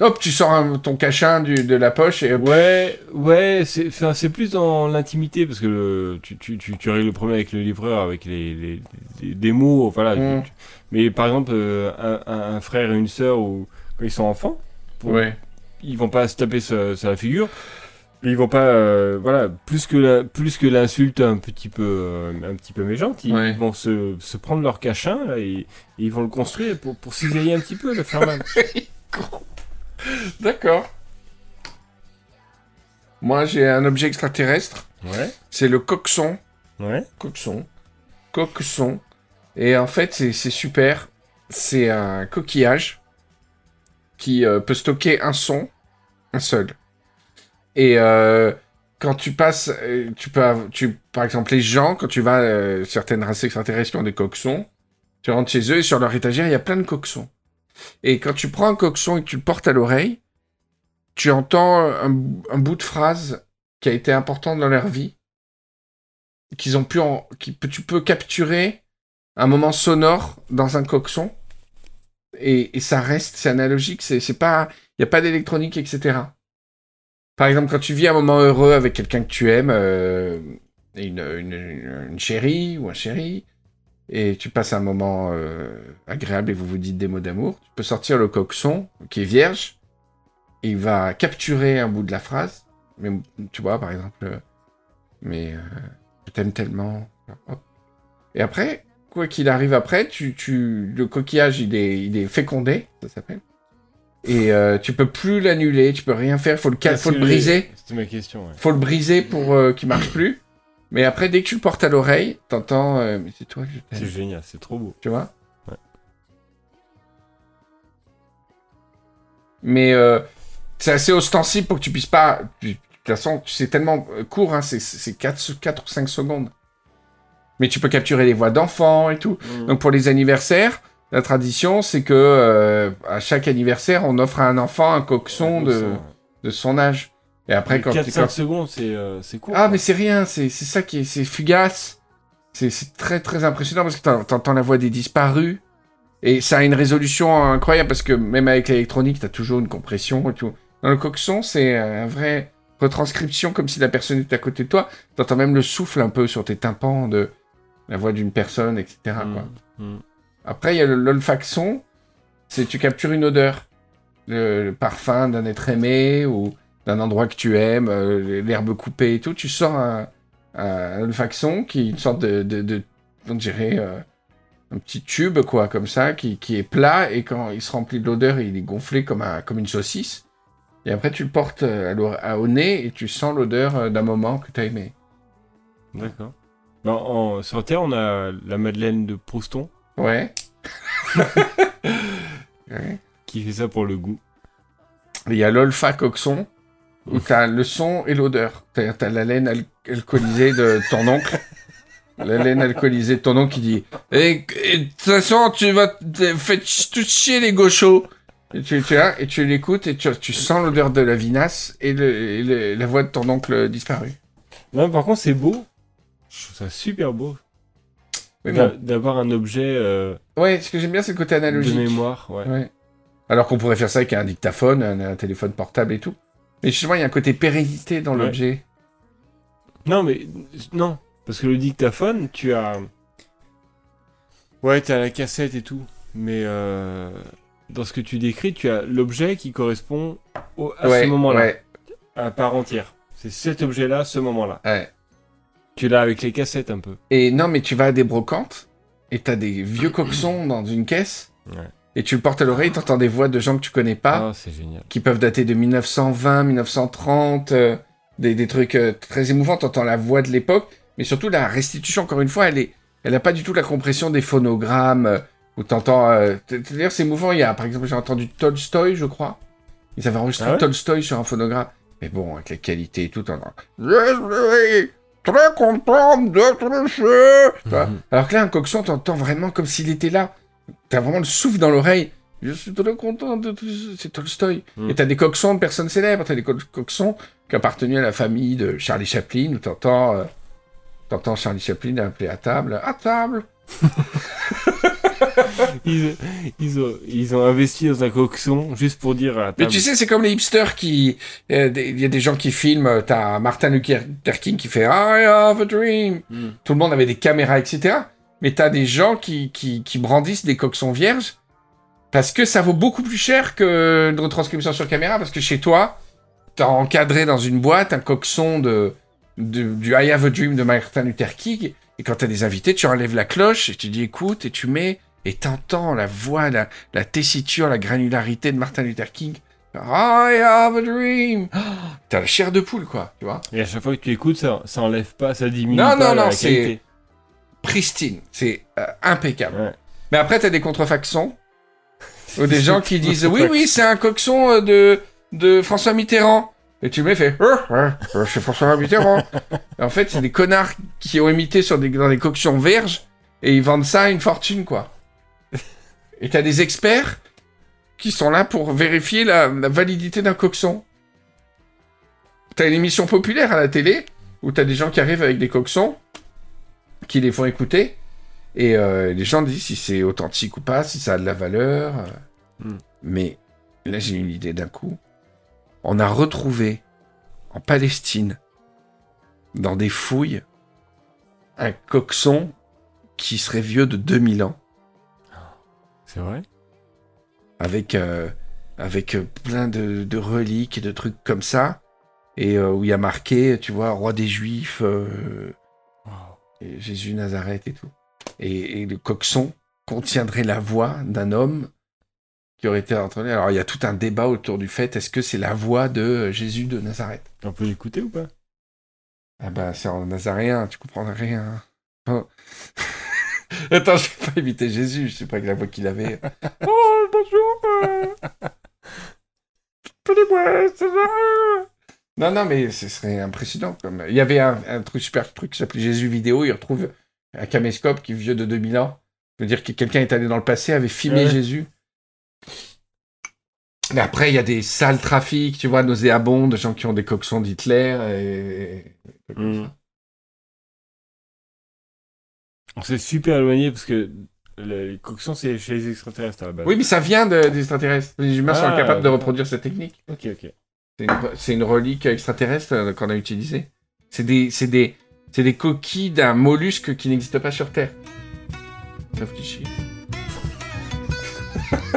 [SPEAKER 2] Hop, tu sors un- ton cachin du, de la poche et hop.
[SPEAKER 1] Ouais, ouais, c'est enfin, c'est plus dans l'intimité parce que le, tu, tu, tu, tu règles le problème avec le livreur, avec les, les, les- des mots, voilà.
[SPEAKER 2] Mm.
[SPEAKER 1] mais par exemple, euh, un, frère et une sœur, ou quand ils sont enfants, pour-
[SPEAKER 2] Ouais.
[SPEAKER 1] ils vont pas se taper sur, sur la figure. Ils vont pas, euh, voilà, plus que la- plus que l'insulte un petit peu, euh, un petit peu méchante, ils
[SPEAKER 2] Ouais.
[SPEAKER 1] vont se, se prendre leur cachin là, et, et ils vont le construire pour, pour cisailler un petit peu, le faire mal. [laughs]
[SPEAKER 2] D'accord. Moi j'ai un objet extraterrestre,
[SPEAKER 1] Ouais,
[SPEAKER 2] c'est le coxon.
[SPEAKER 1] ouais.
[SPEAKER 2] Coxon. Coxon. Et en fait, c'est super. C'est un coquillage qui euh, peut stocker un son, un seul. Et euh, quand tu passes, euh, tu peux, tu, par exemple, les gens, quand tu vas, euh, certaines races extraterrestres qui ont des coxons, tu rentres chez eux et sur leur étagère, il y a plein de coxons. Et quand tu prends un coxon et que tu le portes à l'oreille, tu entends un, bout de phrase qui a été important dans leur vie, qu'ils ont pu, tu peux capturer un moment sonore dans un coxon, et, ça reste, c'est analogique, c'est pas, il y a pas d'électronique, etc. Par exemple, quand tu vis un moment heureux avec quelqu'un que tu aimes, euh, une chérie ou un chéri, et tu passes un moment euh, agréable et vous vous dites des mots d'amour, tu peux sortir le coxon qui est vierge, et il va capturer un bout de la phrase. Mais tu vois, par exemple, euh, mais euh, je t'aime tellement. Hop. Et après, quoi qu'il arrive après, tu, tu, le coquillage il est, il est fécondé, ça s'appelle. Et euh, tu peux plus l'annuler, tu peux rien faire, faut le, ca-
[SPEAKER 8] Parce
[SPEAKER 2] faut le briser
[SPEAKER 8] C'était ma question, ouais.
[SPEAKER 2] faut le briser pour qu'il marche [clears throat] plus. Mais après, dès que tu le portes à l'oreille, t'entends, euh, mais c'est toi que je
[SPEAKER 8] C'est génial, c'est trop beau.
[SPEAKER 2] Tu vois?
[SPEAKER 8] Ouais.
[SPEAKER 2] Mais euh, c'est assez ostensible pour que tu puisses pas. De toute façon, c'est tellement euh, court, hein, c'est- c'est 4, 4 ou 5 secondes. Mais tu peux capturer les voix d'enfants et tout.
[SPEAKER 8] Mm.
[SPEAKER 2] Donc pour les anniversaires, la tradition, c'est que euh, à chaque anniversaire, on offre à un enfant un coxon de, de son âge. Et après, quand,
[SPEAKER 8] 4-5
[SPEAKER 2] quand-
[SPEAKER 8] secondes, c'est euh, court.
[SPEAKER 2] ah,
[SPEAKER 8] quoi.
[SPEAKER 2] mais c'est rien, c'est ça qui est, c'est fugace. C'est très très impressionnant parce que t'en- t'entends la voix des disparus. Et ça a une résolution incroyable parce que même avec l'électronique, t'as toujours une compression et tout. Dans le coxon, c'est un vrai retranscription comme si la personne était à côté de toi. T'entends même le souffle un peu sur tes tympans de la voix d'une personne, etc. quoi.
[SPEAKER 8] Mm.
[SPEAKER 2] Après, il y a l'olfaction. C'est tu captures une odeur. Le, le parfum d'un être aimé ou d'un endroit que tu aimes, euh, l'herbe coupée et tout. Tu sors un, un olfaction qui est une sorte de, de, de on dirait, euh, un petit tube, quoi, comme ça, qui, qui est plat et quand il se remplit de l'odeur, il est gonflé comme, un, comme une saucisse. Et après, tu le portes euh, à au nez et tu sens l'odeur d'un moment que tu as aimé.
[SPEAKER 8] D'accord. Ben, en- sur Terre, on a la Madeleine de Prouston
[SPEAKER 2] Ouais. [laughs] Ouais.
[SPEAKER 8] qui fait ça pour le goût.
[SPEAKER 2] Il y a l'olfa coxon, où t'as le son et l'odeur. T'as t'as la laine al- alcoolisée de ton oncle. La laine alcoolisée de ton oncle qui dit Eh, eh, De toute façon, tu vas te ch- tout chier les gauchos. Et tu, tu, vois, et tu l'écoutes et tu, tu sens l'odeur de la vinasse et, le- et le- la voix de ton oncle disparu.
[SPEAKER 8] Non, par contre, c'est beau. Je trouve ça super beau.
[SPEAKER 2] Mais
[SPEAKER 8] D'a-
[SPEAKER 2] bon.
[SPEAKER 8] D'avoir un objet euh,
[SPEAKER 2] Ouais, ce que j'aime bien, c'est le côté
[SPEAKER 8] de
[SPEAKER 2] analogique.
[SPEAKER 8] mémoire. Ouais.
[SPEAKER 2] Ouais. Alors qu'on pourrait faire ça avec un dictaphone, un, un téléphone portable et tout. Mais justement, il y a un côté pérennité dans
[SPEAKER 8] Ouais.
[SPEAKER 2] l'objet.
[SPEAKER 8] Non, mais non. Parce que le dictaphone, tu as. Ouais, t'as la cassette et tout. Mais euh, dans ce que tu décris, tu as l'objet qui correspond au- à
[SPEAKER 2] ouais,
[SPEAKER 8] ce moment-là,
[SPEAKER 2] ouais,
[SPEAKER 8] à part entière. C'est cet objet-là, ce moment-là.
[SPEAKER 2] ouais.
[SPEAKER 8] Tu l'as avec les cassettes un peu.
[SPEAKER 2] Et non, mais tu vas à des brocantes et t'as des vieux coxons dans une caisse
[SPEAKER 8] Ouais.
[SPEAKER 2] Et tu le portes à l'oreille, t'entends des voix de gens que tu connais pas
[SPEAKER 8] c'est génial.
[SPEAKER 2] qui peuvent dater de 1920, 1930, euh, des, des trucs euh, très émouvants. T'entends la voix de l'époque, mais surtout la restitution. Encore une fois, elle est, elle a pas du tout la compression des phonogrammes euh, où t'entends. T- t- D'ailleurs, c'est émouvant. Il y a, par exemple, j'ai entendu Tolstoy, je crois. Ils avaient enregistré
[SPEAKER 8] Ah ouais
[SPEAKER 2] Tolstoy sur un phonogramme. Mais bon, avec la qualité et tout, t'entends. Je suis très content. Tu vois
[SPEAKER 8] Mhm.
[SPEAKER 2] Alors que là, un coxon, t'entends vraiment comme s'il était là. T'as vraiment le souffle dans l'oreille. Je suis très content d'être ici. C'est Tolstoy.
[SPEAKER 8] Mhm.
[SPEAKER 2] Et t'as des coxons de personnes célèbres. T'as des co- coxons qui appartenaient à la famille de Charlie Chaplin, où t'entends, euh, t'entends Charlie Chaplin appeler à table. À table [laughs]
[SPEAKER 8] Ils, ils, ont, ils ont investi dans un coxon juste pour dire à
[SPEAKER 2] Mais tu sais, c'est comme les hipsters qui. euh, Il y a des gens qui filment. euh, T'as Martin Luther King qui fait I have a dream.
[SPEAKER 8] Mm.
[SPEAKER 2] Tout le monde avait des caméras, etc. Mais t'as des gens qui, qui, qui brandissent des coxons vierges parce que ça vaut beaucoup plus cher que une retranscription sur caméra. Parce que chez toi, t'as encadré dans une boîte un coxon de, de- du I have a dream de Martin Luther King. Et quand t'as des invités, tu enlèves la cloche et tu dis écoute et tu mets et t'entends la voix, la, la tessiture, la granularité de Martin Luther King. I have a dream. Oh, [gasps] T'as la chair de poule, quoi, tu vois.
[SPEAKER 8] Et à chaque fois que tu écoutes, ça, ça enlève pas, ça diminue
[SPEAKER 2] Non,
[SPEAKER 8] pas
[SPEAKER 2] non,
[SPEAKER 8] la
[SPEAKER 2] non,
[SPEAKER 8] qualité.
[SPEAKER 2] Pristine, c'est euh, impeccable.
[SPEAKER 8] Ouais.
[SPEAKER 2] Mais après, t'as des contrefactions. [laughs] ou des gens qui disent oui, oui, c'est un coxon euh, de, de François Mitterrand. Et tu mets, fait, Euh, euh, euh, c'est François Mitterrand. Et [laughs] en fait, c'est des connards qui ont imité sur des, dans des coctions verges et ils vendent ça à une fortune, quoi. Et t'as des experts qui sont là pour vérifier la, la validité d'un coxon. T'as une émission populaire à la télé où t'as des gens qui arrivent avec des coxons qui les font écouter et euh, les gens disent si c'est authentique ou pas, si ça a de la valeur.
[SPEAKER 8] Hmm.
[SPEAKER 2] Mais là, j'ai une idée d'un coup. On a retrouvé en Palestine, dans des fouilles, un coxon qui serait vieux de 2000 ans,
[SPEAKER 8] C'est vrai?
[SPEAKER 2] Avec, euh, avec euh, plein de, de reliques et de trucs comme ça, et euh, où il y a marqué, tu vois, roi des Juifs, euh, et Jésus Nazareth et tout. Et, et le coxon contiendrait la voix d'un homme qui aurait été entraîné. Alors il y a tout un débat autour du fait, est-ce que c'est la voix de Jésus de Nazareth?
[SPEAKER 8] On peut l'écouter ou pas?
[SPEAKER 2] Ah bah c'est en nazaréen, tu comprends rien. Oh. [laughs] Attends, je vais pas imiter Jésus, je sais pas que la voix qu'il avait. [laughs] oh, bonjour. Appelez-moi, ça va Non, non, mais ce serait impressionnant. Comme... Il y avait un, un truc super truc qui s'appelait Jésus Vidéo, il retrouve un caméscope qui est vieux de 2000 ans. Ça veut dire que quelqu'un est allé dans le passé, avait filmé
[SPEAKER 8] Ouais.
[SPEAKER 2] Jésus. Mais après, il y a des sales trafics, tu vois, nauséabonds, de gens qui ont des coxons d'Hitler et...
[SPEAKER 8] Hmm. On s'est super éloigné parce que le- les coxons, c'est chez les extraterrestres à la base.
[SPEAKER 2] Oui, mais ça vient de- des extraterrestres. Les humains sont
[SPEAKER 8] Ah,
[SPEAKER 2] incapables de reproduire cette technique.
[SPEAKER 8] Ok, ok.
[SPEAKER 2] C'est une, relique extraterrestre euh, qu'on a utilisée. C'est des, des, des coquilles d'un mollusque qui n'existe pas sur Terre. [laughs]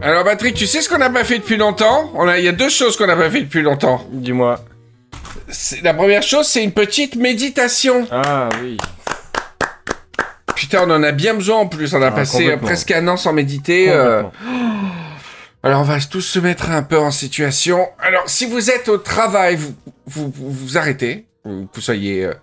[SPEAKER 2] Alors, Patrick, tu sais ce qu'on n'a pas fait depuis longtemps? On a, il y a deux choses qu'on n'a pas fait depuis longtemps.
[SPEAKER 8] Dis-moi.
[SPEAKER 2] La première chose, c'est une petite méditation.
[SPEAKER 8] Ah oui.
[SPEAKER 2] Putain, on en a bien besoin en plus. On a
[SPEAKER 8] Ah,
[SPEAKER 2] passé euh, presque un an sans méditer. euh. Alors on va tous se mettre un peu en situation. Alors si vous êtes au travail, vous vous, vous, vous arrêtez, vous soyez euh,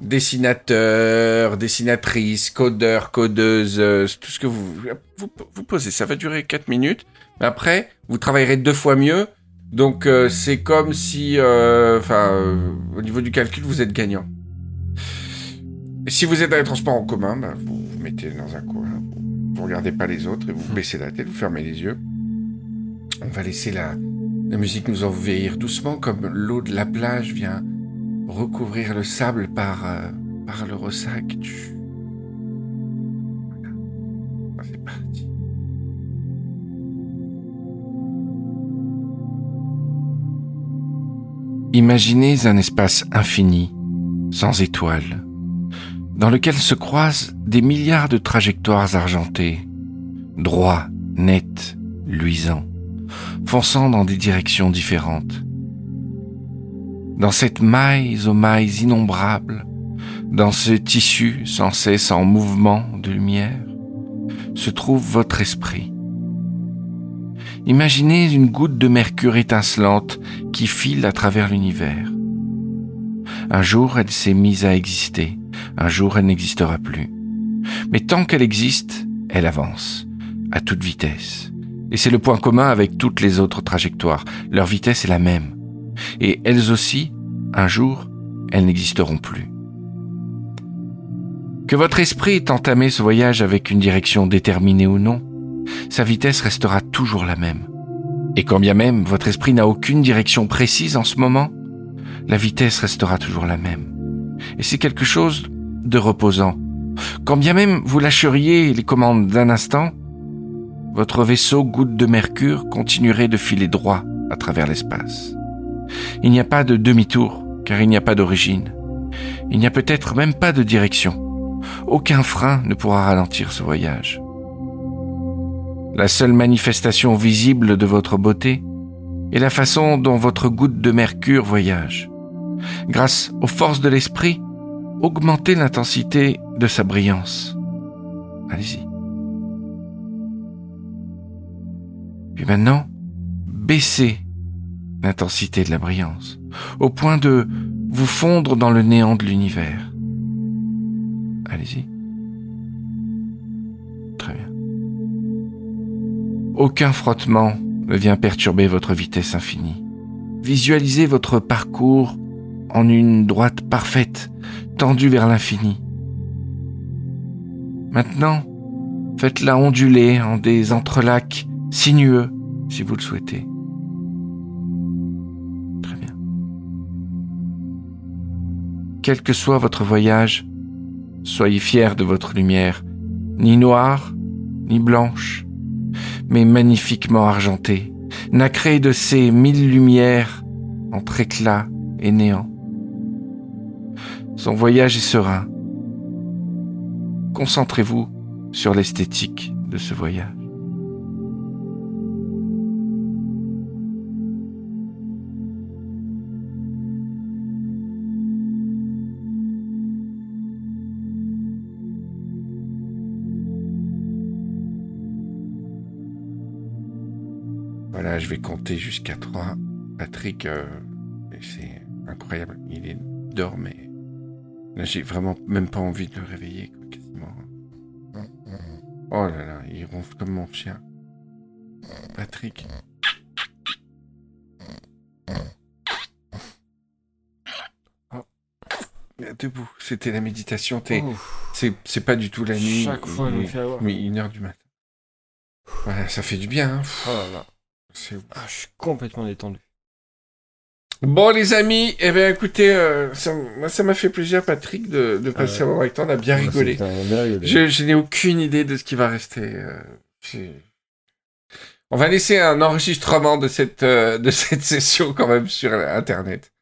[SPEAKER 2] dessinateur, dessinatrice, codeur, codeuse, euh, tout ce que vous, vous vous posez. Ça va durer 4 minutes. Mais après, vous travaillerez deux fois mieux. Donc euh, c'est comme si, euh, enfin, euh, au niveau du calcul, vous êtes gagnant. Et si vous êtes dans les transports en commun, bah, vous vous mettez dans un coin, vous, vous regardez pas les autres et vous baissez la tête, vous fermez les yeux. On va laisser la, la musique nous envahir doucement comme l'eau de la plage vient recouvrir le sable par, euh, le ressac du... Ah. Imaginez un espace infini, sans étoiles, dans lequel se croisent des milliards de trajectoires argentées, droits, nets, luisants, fonçant dans des directions différentes. Dans cette maille aux mailles innombrables, dans ce tissu sans cesse en mouvement de lumière, se trouve votre esprit. Imaginez une goutte de mercure étincelante qui file à travers l'univers. Un jour, elle s'est mise à exister, un jour, elle n'existera plus. Mais tant qu'elle existe, elle avance, à toute vitesse. Et c'est le point commun avec toutes les autres trajectoires. Leur vitesse est la même. Et elles aussi, un jour, elles n'existeront plus. Que votre esprit ait entamé ce voyage avec une direction déterminée ou non, sa vitesse restera toujours la même. Et quand bien même votre esprit n'a aucune direction précise en ce moment, la vitesse restera toujours la même. Et c'est quelque chose de reposant. Quand bien même vous lâcheriez les commandes d'un instant, votre vaisseau goutte de mercure continuerait de filer droit à travers l'espace. Il n'y a pas de demi-tour, car il n'y a pas d'origine. Il n'y a peut-être même pas de direction. Aucun frein ne pourra ralentir ce voyage. La seule manifestation visible de votre beauté est la façon dont votre goutte de mercure voyage. Grâce aux forces de l'esprit, augmentez l'intensité de sa brillance. Allez-y. Puis maintenant, baissez l'intensité de la brillance, au point de vous fondre dans le néant de l'univers. Allez-y. Très bien. Aucun frottement ne vient perturber votre vitesse infinie. Visualisez votre parcours en une droite parfaite, tendue vers l'infini. Maintenant, faites-la onduler en des entrelacs sinueux, si vous le souhaitez. Quel que soit votre voyage, soyez fiers de votre lumière, ni noire, ni blanche, mais magnifiquement argentée, nacrée de ces mille lumières entre éclat et néant. Son voyage est serein. Concentrez-vous sur l'esthétique de ce voyage. Voilà, je vais compter jusqu'à 3. Patrick, euh, c'est incroyable. Il est dort, mais là, j'ai vraiment même pas envie de le réveiller, quoi, quasiment. Oh là là, il ronfle comme mon chien. Patrick. Oh. Debout, c'était la méditation. T'es, c'est, c'est pas du tout la nuit.
[SPEAKER 8] Chaque fois,
[SPEAKER 2] mais-
[SPEAKER 8] fait avoir.
[SPEAKER 2] Mais une heure du matin. Voilà, ça fait du bien. Hein.
[SPEAKER 8] Oh là là.
[SPEAKER 2] C'est
[SPEAKER 8] Ah, je suis complètement détendu.
[SPEAKER 2] Bon les amis, eh bien écoutez, euh, ça, moi, ça m'a fait plaisir Patrick de, de passer
[SPEAKER 8] Euh,
[SPEAKER 2] un moment avec toi, on a bien rigolé.
[SPEAKER 8] C'est- on a bien rigolé.
[SPEAKER 2] Je, je n'ai aucune idée de ce qui va rester. euh, on va laisser un enregistrement de cette, euh, de [laughs] cette session quand même sur Internet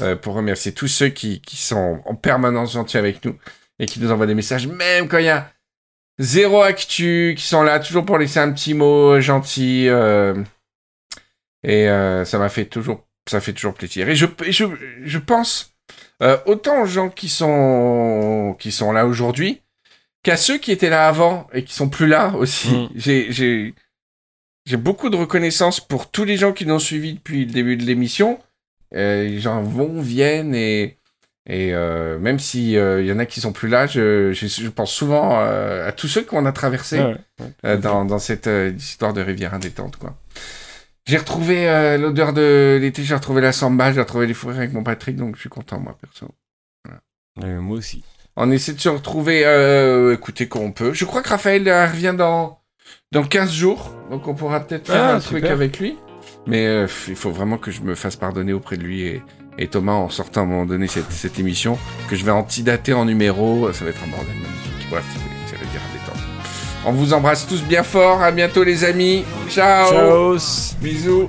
[SPEAKER 2] euh, pour remercier tous ceux qui, qui sont en permanence gentils avec nous et qui nous envoient des messages, même quand il y a zéro actu, qui sont là toujours pour laisser un petit mot euh, gentil. Et euh, ça m'a fait toujours, ça fait toujours plaisir. Et je, et je, je pense euh, autant aux gens qui sont, qui sont là aujourd'hui qu'à ceux qui étaient là avant et qui sont plus là aussi.
[SPEAKER 8] Mm.
[SPEAKER 2] J'ai, j'ai, j'ai beaucoup de reconnaissance pour tous les gens qui nous ont suivis depuis le début de l'émission. Euh, les gens vont, viennent et, et euh, même si euh, y en a qui sont plus là, je, je, je pense souvent à tous ceux qu'on a traversés
[SPEAKER 8] Ouais, ouais, ouais.
[SPEAKER 2] dans, dans cette histoire de rivière indétente, quoi. J'ai retrouvé euh, l'odeur de l'été, j'ai retrouvé la samba, j'ai retrouvé les fourrures avec mon Patrick, donc je suis content, moi, perso.
[SPEAKER 8] Euh, moi aussi.
[SPEAKER 2] On essaie de se retrouver, euh, écoutez, quand on peut. Je crois que Raphaël revient dans, dans 15 jours, donc on pourra peut-être faire
[SPEAKER 8] Ah,
[SPEAKER 2] un truc avec lui. Mais il faut vraiment que je me fasse pardonner auprès de lui et, et Thomas en sortant à un moment donné cette, cette émission, que je vais antidater en numéro, ça va être un bordel magnifique. Bref, on vous embrasse tous bien fort. À bientôt, les amis. Ciao. Bisous.